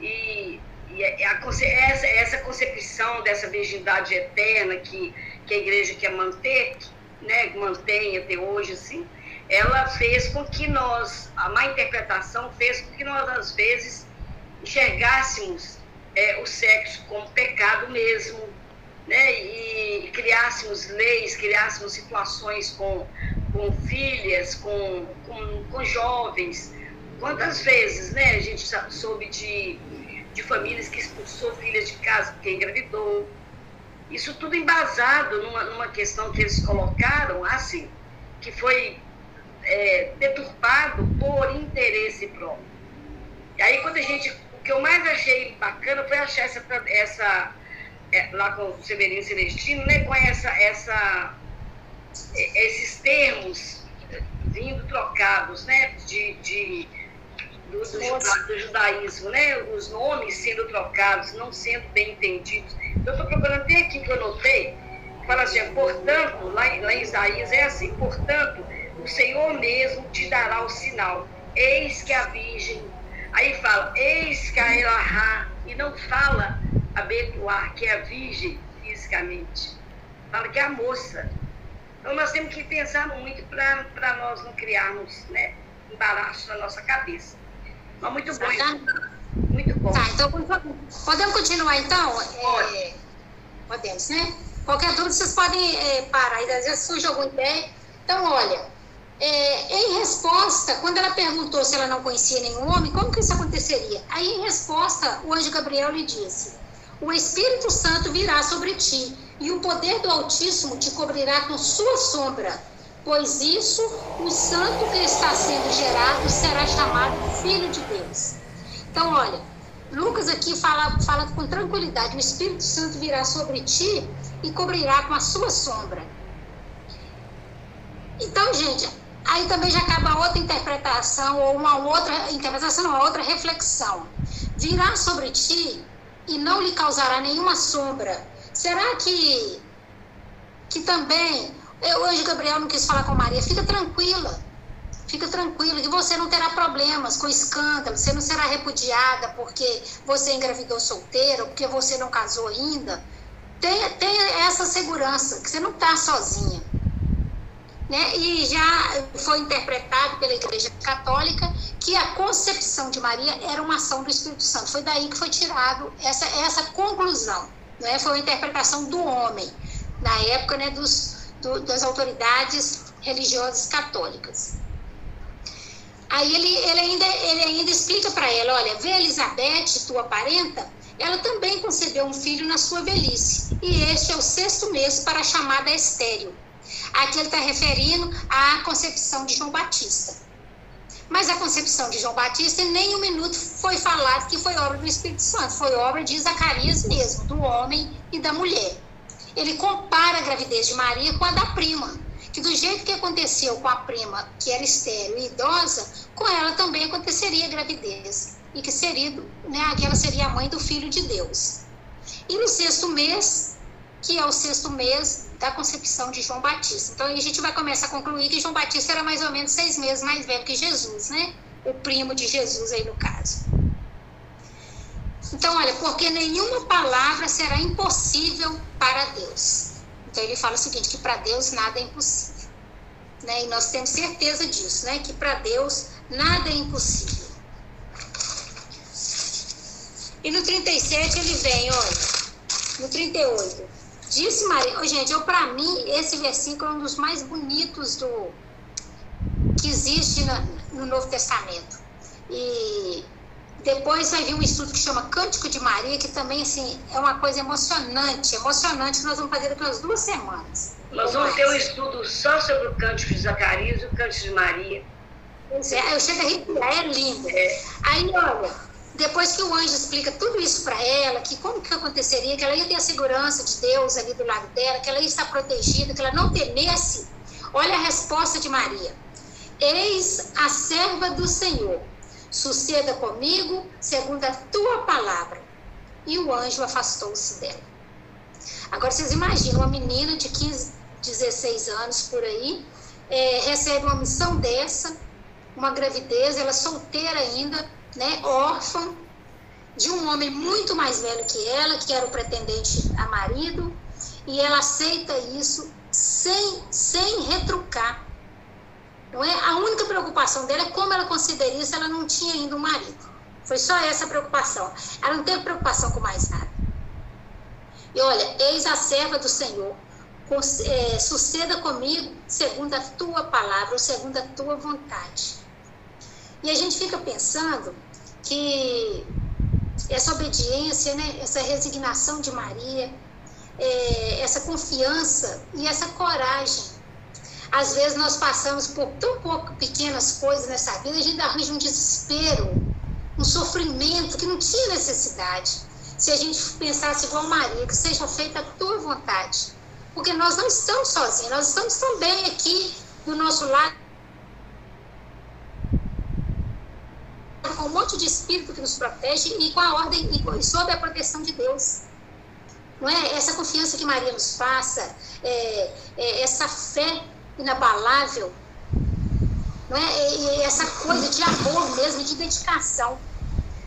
e, e a, essa, essa concepção dessa virgindade eterna que, que a igreja quer manter, né, mantém até hoje, assim, ela fez com que nós, a má interpretação fez com que nós, às vezes, enxergássemos é, o sexo como pecado mesmo, né? E criássemos leis, criássemos situações com, com filhas, com, com, com jovens. Quantas vezes, né, a gente soube de, de famílias que expulsou filhas de casa porque engravidou. Isso tudo embasado numa, numa questão que eles colocaram, assim, que foi é, deturpado por interesse próprio. E aí, quando a gente. O que eu mais achei bacana foi achar essa. essa é, lá com o Severino Celestino, né, com essa, essa, esses termos vindo trocados né, de, de do, do, do, judaísmo, né, os nomes sendo trocados, não sendo bem entendidos. Eu estou procurando até aqui que eu notei, fala assim, portanto, lá, lá em Isaías é assim, portanto, o Senhor mesmo te dará o sinal. Eis que a virgem. Aí fala, eis que a Elahá. E não fala a Betuar, que é a virgem fisicamente. Fala que é a moça. Então nós temos que pensar muito para nós não criarmos né, embaraço na nossa cabeça. Mas muito bom. Tá. Muito bom. Tá, então podemos continuar então? Pode. É, podemos, né? Qualquer dúvida vocês podem é, parar. Às vezes surge alguma ideia. Então, olha, é, em resposta, quando ela perguntou se ela não conhecia nenhum homem, como que isso aconteceria? Aí, em resposta, o anjo Gabriel lhe disse: O Espírito Santo virá sobre ti, e o poder do Altíssimo te cobrirá com sua sombra, pois isso, o santo que está sendo gerado será chamado Filho de Deus. Então, olha, Lucas aqui fala, fala com tranquilidade: o Espírito Santo virá sobre ti e cobrirá com a sua sombra. Então, gente, Aí também já acaba outra interpretação, ou uma outra interpretação, uma outra reflexão. Virá sobre ti e não lhe causará nenhuma sombra. Será que, que também, eu, hoje Gabriel não quis falar com Maria, fica tranquila, fica tranquila, que você não terá problemas com escândalo, você não será repudiada porque você engravidou solteira, ou porque você não casou ainda. Tenha, tenha essa segurança, que você não está sozinha né? E já foi interpretado pela Igreja Católica que a concepção de Maria era uma ação do Espírito Santo. Foi daí que foi tirado essa, essa conclusão. Né? Foi uma interpretação do homem, na época né, dos, do, das autoridades religiosas católicas. Aí ele, ele, ainda, ele ainda explica para ela: olha, vê Elizabeth, tua parenta, ela também concebeu um filho na sua velhice, e este é o sexto mês para a chamada estéreo Aqui ele está referindo à concepção de João Batista. Mas a concepção de João Batista, em nenhum minuto foi falado que foi obra do Espírito Santo, foi obra de Zacarias mesmo, do homem e da mulher. Ele compara a gravidez de Maria com a da prima, que do jeito que aconteceu com a prima, que era estéril e idosa, com ela também aconteceria a gravidez, e que seria, né, que ela seria a mãe do filho de Deus. E no sexto mês, que é o sexto mês da concepção de João Batista. Então a gente vai começar a concluir que João Batista era mais ou menos seis meses mais velho que Jesus, né? O primo de Jesus aí no caso. Então, olha, porque nenhuma palavra será impossível para Deus. Então ele fala o seguinte, que para Deus nada é impossível. Né? E nós temos certeza disso, né? Que para Deus nada é impossível. E no 37 ele vem, olha, no 38. Disse Maria, oh, gente, eu para mim esse versículo é um dos mais bonitos do que existe no, no Novo Testamento. E depois vai vir um estudo que chama Cântico de Maria, que também assim é uma coisa emocionante, emocionante que nós vamos fazer daqui umas duas semanas. Nós vamos ter um estudo só sobre o Cântico de Zacarias e o Cântico de Maria. É, eu chego a arrepiar, é lindo. É. Aí, olha, depois que o anjo explica tudo isso para ela, que como que aconteceria, que ela ia ter a segurança de Deus ali do lado dela, que ela ia estar protegida, que ela não temesse, olha a resposta de Maria. Eis a serva do Senhor, suceda comigo segundo a tua palavra. E o anjo afastou-se dela. Agora vocês imaginam uma menina de 15, 16 anos por aí, é, recebe uma missão dessa, uma gravidez, ela solteira ainda, né, órfã, de um homem muito mais velho que ela, que era o pretendente a marido, e ela aceita isso sem, sem retrucar. Não é? A única preocupação dela é como ela consideraria se ela não tinha ainda um marido. Foi só essa preocupação. Ela não teve preocupação com mais nada. E olha, eis a serva do Senhor, é, suceda comigo segundo a tua palavra, segundo a tua vontade. E a gente fica pensando que essa obediência, né, essa resignação de Maria, é, essa confiança e essa coragem. Às vezes nós passamos por tão pouco pequenas coisas nessa vida, a gente arranja um desespero, um sofrimento que não tinha necessidade. Se a gente pensasse igual Maria, que seja feita a tua vontade. Porque nós não estamos sozinhos, nós estamos também aqui do nosso lado com um monte de espírito que nos protege e com a ordem e sob a proteção de Deus. Não é? Essa confiança que Maria nos faça, é, é, essa fé inabalável, não é? E essa coisa de amor mesmo, de dedicação.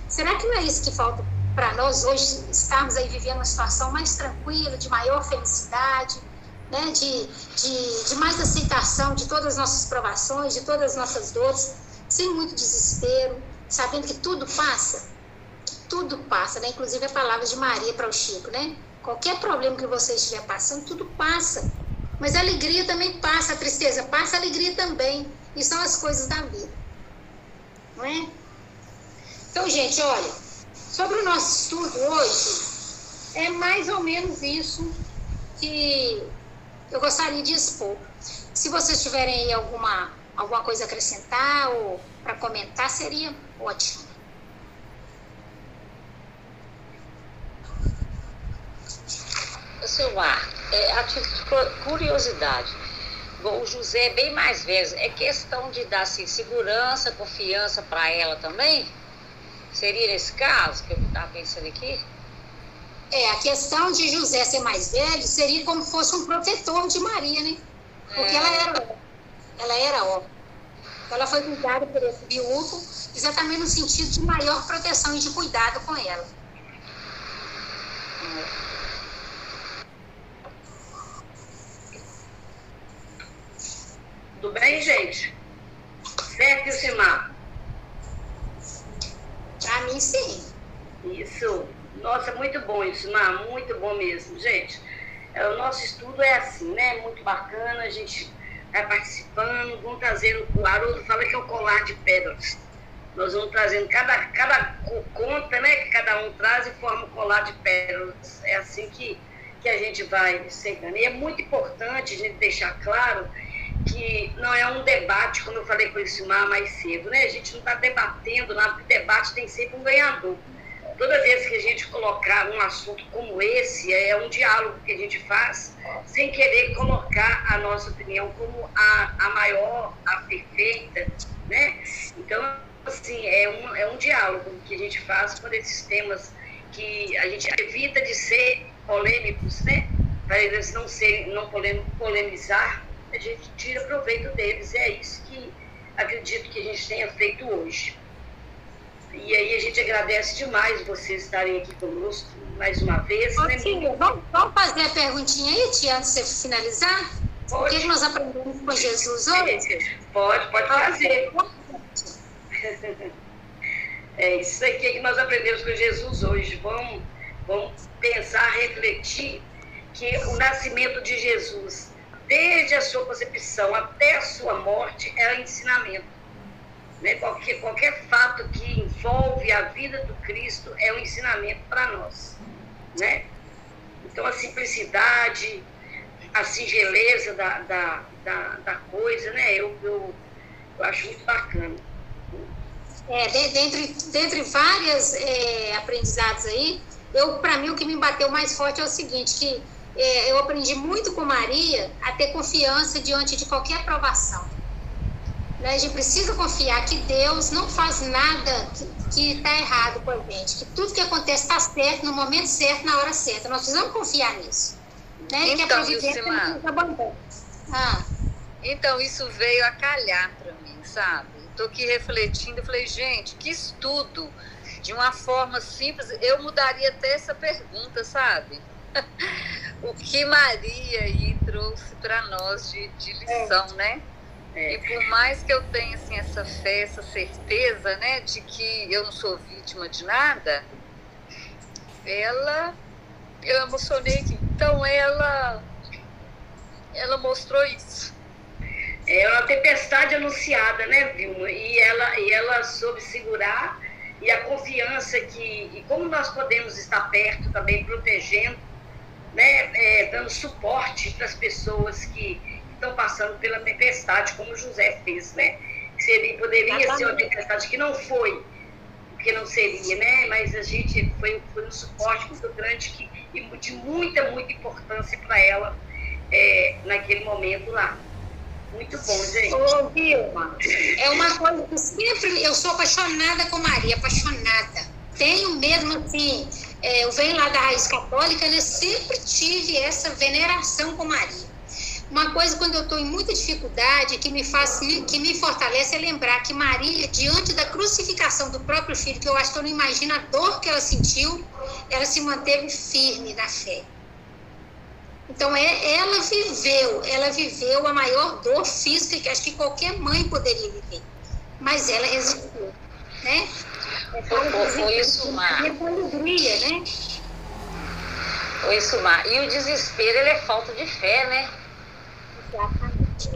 Será que não é isso que falta para nós hoje estarmos aí vivendo uma situação mais tranquila, de maior felicidade, né? de, de, de mais aceitação de todas as nossas provações, de todas as nossas dores, sem muito desespero, sabendo que tudo passa? Tudo passa, né? Inclusive a palavra de Maria para o Chico, né? Qualquer problema que você estiver passando, tudo passa. Mas a alegria também passa, a tristeza passa, a alegria também. E são as coisas da vida. Não é? Então, gente, olha, sobre o nosso estudo hoje, é mais ou menos isso que eu gostaria de expor. Se vocês tiverem aí alguma, alguma coisa a acrescentar ou para comentar, seria ótimo. Silmar, é, a curiosidade, Bom, o José é bem mais velho, é questão de dar assim, segurança, confiança para ela também? Seria nesse caso que eu estava pensando aqui? É, a questão de José ser mais velho seria como se fosse um protetor de Maria, né? Porque é. ela era ela era ó. Ela foi cuidada por esse viúvo exatamente no sentido de maior proteção e de cuidado com ela. Tudo bem, gente? Certo, Simar? Para mim, sim. Isso. Nossa, muito bom isso, Mar, muito bom mesmo. Gente, é, o nosso estudo é assim, né? Muito bacana, a gente vai participando, vamos trazendo, o Haroldo fala que é o colar de pérolas. Nós vamos trazendo cada, cada conta, né? Que cada um traz e forma o colar de pérolas. É assim que, que a gente vai chegando. E é muito importante a gente deixar claro que não é um debate, como eu falei com o Silmar mais cedo, né? A gente não está debatendo nada, porque debate tem sempre um ganhador. Toda vez que a gente colocar um assunto como esse, é um diálogo que a gente faz, sem querer colocar a nossa opinião como a, a maior, a perfeita, né? Então, assim, é um, é um diálogo que a gente faz por esses temas que a gente evita de ser polêmicos, né? Para eles não serem, não polemizar, a gente tira proveito deles. É isso que acredito que a gente tenha feito hoje. E aí a gente agradece demais vocês estarem aqui conosco mais uma vez. Ô, né, tia, vamos, vamos, fazer a perguntinha aí, tia, antes de você finalizar? Pode. O que nós aprendemos com Jesus hoje? Pode, pode fazer. É isso aqui que nós aprendemos com Jesus hoje. Vamos, vamos pensar, refletir que o nascimento de Jesus desde a sua concepção até a sua morte, é ensinamento. Né? Qualquer, qualquer fato que envolve a vida do Cristo é um ensinamento para nós. Né? Então, a simplicidade, a singeleza da, da, da, da coisa, né? eu, eu, eu acho muito bacana. É, dentre, dentre várias é, aprendizados aí, eu para mim o que me bateu mais forte é o seguinte, que é, eu aprendi muito com Maria a ter confiança diante de qualquer aprovação. Né? A gente precisa confiar que Deus não faz nada que está errado com a gente, que tudo que acontece está certo no momento certo, na hora certa. Nós precisamos confiar nisso. Né? Então, ah. então, isso veio a calhar para mim, sabe? Estou aqui refletindo, eu falei, gente, que estudo! De uma forma simples, eu mudaria até essa pergunta, sabe? o que Maria aí trouxe para nós de, de lição, é. né? É. E por mais que eu tenha assim, essa fé, essa certeza né, de que eu não sou vítima de nada, ela, eu emocionei que então ela, ela mostrou isso. É uma tempestade anunciada, né, Vilma? E ela, e ela soube segurar e a confiança que, e como nós podemos estar perto também, protegendo, né, é, dando suporte para as pessoas que estão passando pela tempestade, como José fez, né? Seria, poderia Exatamente. ser uma tempestade que não foi, porque não seria, né? Mas a gente foi, foi um suporte muito grande que, e de muita, muita importância para ela é, naquele momento lá. Muito bom, gente. Ô, Vilma, é uma coisa que sempre. Eu sou apaixonada com Maria, apaixonada. Tenho mesmo, assim. É, eu venho lá da raiz católica, né? Sempre tive essa veneração com Maria. Uma coisa, quando eu estou em muita dificuldade, que me faz, que me fortalece é lembrar que Maria, diante da crucificação do próprio filho, que eu acho que eu não imagino a dor que ela sentiu, ela se manteve firme na fé. Então, é, ela viveu, ela viveu a maior dor física que acho que qualquer mãe poderia viver. Mas ela resistiu, né? Foi, isso, Mar. Alegria, né? Foi isso, Mar. E o desespero, ele é falta de fé, né? Exatamente.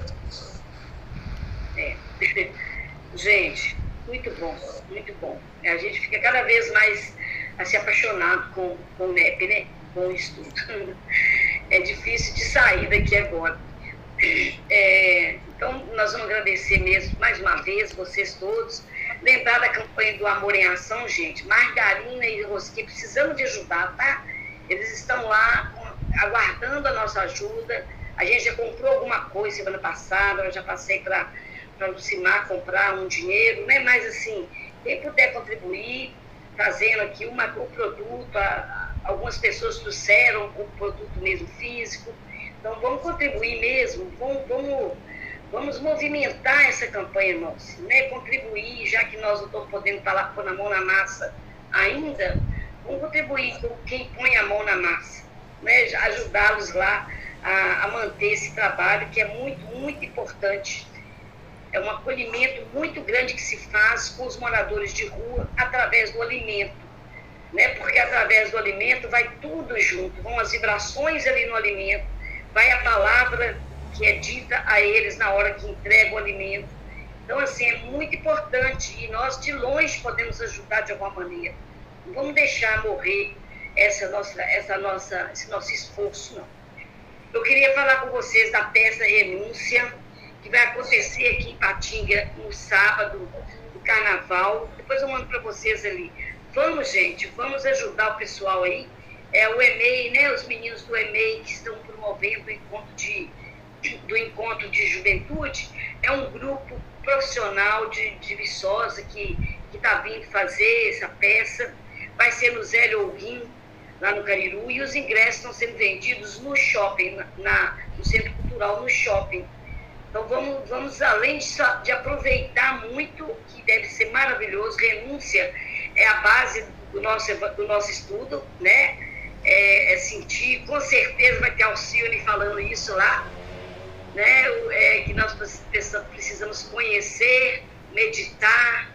É. Gente, muito bom, muito bom. A gente fica cada vez mais assim, apaixonado com, com o NEP, né? Com o estudo. é difícil de sair daqui agora. É, então, nós vamos agradecer mesmo, mais uma vez, vocês todos. Lembrar da campanha do Amor em Ação, gente. Margarina e Rosquinha precisamos de ajudar, tá? Eles estão lá aguardando a nossa ajuda. A gente já comprou alguma coisa semana passada, eu já passei para Lucimar comprar um dinheiro, né? Mas, assim, quem puder contribuir, trazendo aqui uma, o produto, a, algumas pessoas trouxeram o produto mesmo físico. Então, vamos contribuir mesmo, vamos, vamos, vamos movimentar essa campanha nossa, né? contribuir, já que nós não estamos podendo falar pôr a mão na massa ainda, vamos contribuir com quem põe a mão na massa, né? ajudá-los lá a, a manter esse trabalho que é muito, muito importante. É um acolhimento muito grande que se faz com os moradores de rua através do alimento né? porque através do alimento vai tudo junto, vão as vibrações ali no alimento, vai a palavra que é dita a eles na hora que entrega o alimento. Então, assim, é muito importante e nós de longe podemos ajudar de alguma maneira. Não vamos deixar morrer essa nossa, essa nossa, esse nosso esforço, não. Eu queria falar com vocês da peça Renúncia, que vai acontecer aqui em Patinga no sábado do carnaval. Depois eu mando para vocês ali Vamos, gente, vamos ajudar o pessoal aí. É o EMEI, né? Os meninos do EMEI que estão promovendo o encontro de, do encontro de juventude. É um grupo profissional de, de Viçosa que está vindo fazer essa peça. Vai ser no Zé Ourim, lá no Cariru, e os ingressos estão sendo vendidos no shopping, na, na, no Centro Cultural, no shopping. Então vamos, vamos além de, de aproveitar muito, que deve ser maravilhoso, renúncia é a base do nosso, do nosso estudo, né? É, é sentir, com certeza vai ter Alcione falando isso lá, né? É, que nós precisamos conhecer, meditar,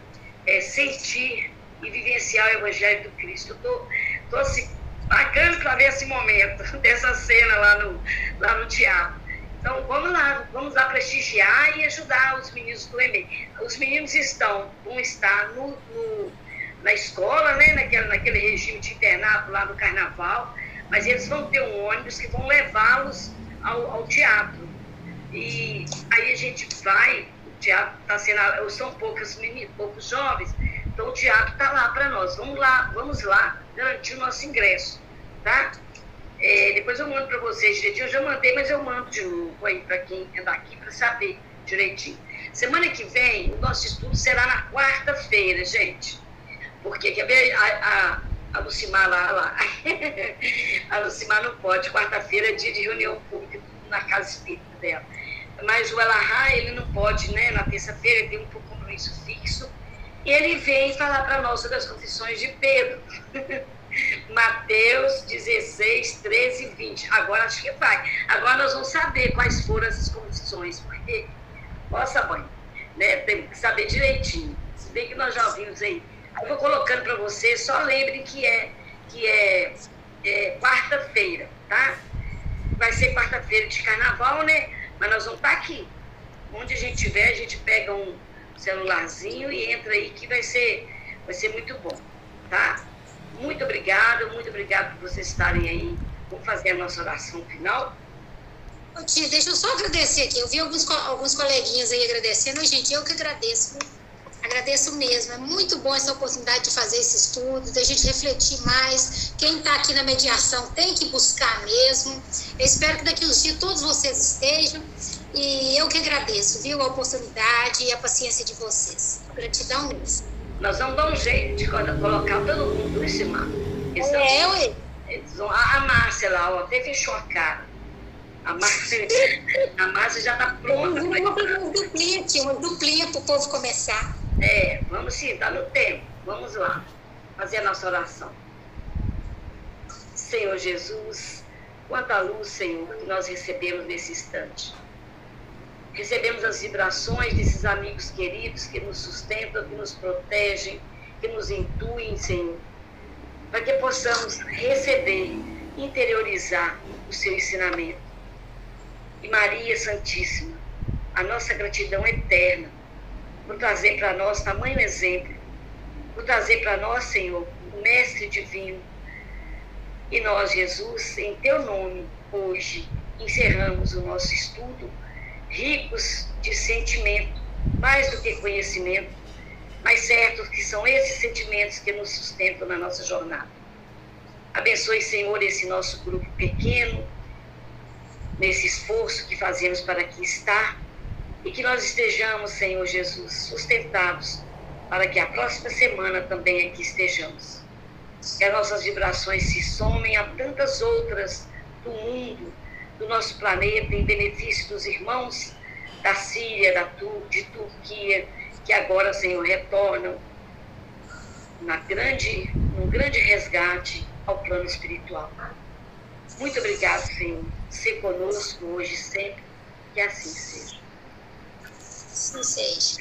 é, sentir e vivenciar o Evangelho do Cristo. Estou tô, tô assim, bacana para ver esse momento, dessa cena lá no, lá no teatro. Então, vamos lá, vamos lá prestigiar e ajudar os meninos do EMEI. Os meninos estão, vão estar no, no na escola, né, naquele, naquele regime de internato lá no carnaval, mas eles vão ter um ônibus que vão levá-los ao, ao, teatro. E aí a gente vai, o teatro está sendo, são poucos meninos, poucos jovens, então o teatro está lá para nós. Vamos lá, vamos lá garantir o nosso ingresso, tá? É, depois eu mando para vocês direitinho, eu já mandei, mas eu mando de novo aí para quem é daqui para saber direitinho. Semana que vem, o nosso estudo será na quarta-feira, gente. Porque, quer ver, a, a, a Lucimar lá, lá. a Lucimar não pode, quarta-feira é dia de reunião pública na casa espírita dela. Mas o Elahá, ele não pode, né? Na terça-feira tem um compromisso fixo. E ele vem falar para nós sobre as confissões de Pedro. Mateus 16, 13 e 20. Agora acho que vai. Agora nós vamos saber quais foram essas confissões, porque Nossa, mãe, né? Tem que saber direitinho. Se bem que nós já ouvimos aí. Aí eu vou colocando para vocês, só lembrem que é, que é, é quarta-feira, tá? Vai ser quarta-feira de carnaval, né? Mas nós vamos estar aqui. Onde a gente estiver, a gente pega um celularzinho e entra aí que vai ser, vai ser muito bom, tá? Muito obrigada, muito obrigada por vocês estarem aí. Vamos fazer a nossa oração final. Tia, deixa eu só agradecer aqui. Eu vi alguns, alguns coleguinhas aí agradecendo. Gente, eu que agradeço. Agradeço mesmo. É muito bom essa oportunidade de fazer esse estudo, da gente refletir mais. Quem está aqui na mediação tem que buscar mesmo. Eu espero que daqui uns dias todos vocês estejam. E eu que agradeço, viu, a oportunidade e a paciência de vocês. Gratidão mesmo. Nós vamos dar um jeito de colocar todo mundo em cima. É, ué. A Márcia lá, ó, até fechou a cara. A Márcia, a Márcia já está pronta. Fazer uma duplinha, tia, uma duplinha para o povo começar. É, vamos sim, está no tempo. Vamos lá, fazer a nossa oração. Senhor Jesus, quanta luz, Senhor, que nós recebemos nesse instante. Recebemos as vibrações desses amigos queridos que nos sustentam, que nos protegem, que nos intuem, Senhor, para que possamos receber, interiorizar o seu ensinamento e Maria Santíssima, a nossa gratidão eterna por trazer para nós tamanho exemplo, por trazer para nós, Senhor, o Mestre Divino. E nós, Jesus, em Teu nome, hoje, encerramos o nosso estudo, ricos de sentimento, mais do que conhecimento, mas certo que são esses sentimentos que nos sustentam na nossa jornada. Abençoe, Senhor, esse nosso grupo pequeno, nesse esforço que fazemos para aqui estar e que nós estejamos, Senhor Jesus, sustentados para que a próxima semana também aqui estejamos. Que as nossas vibrações se somem a tantas outras do mundo, do nosso planeta, em benefício dos irmãos da Síria, da Tur de Turquia, que agora, Senhor, retornam na grande, num grande resgate ao plano espiritual. Muito obrigado, Senhor. Ser conosco hoje sempre, que assim seja. Seja.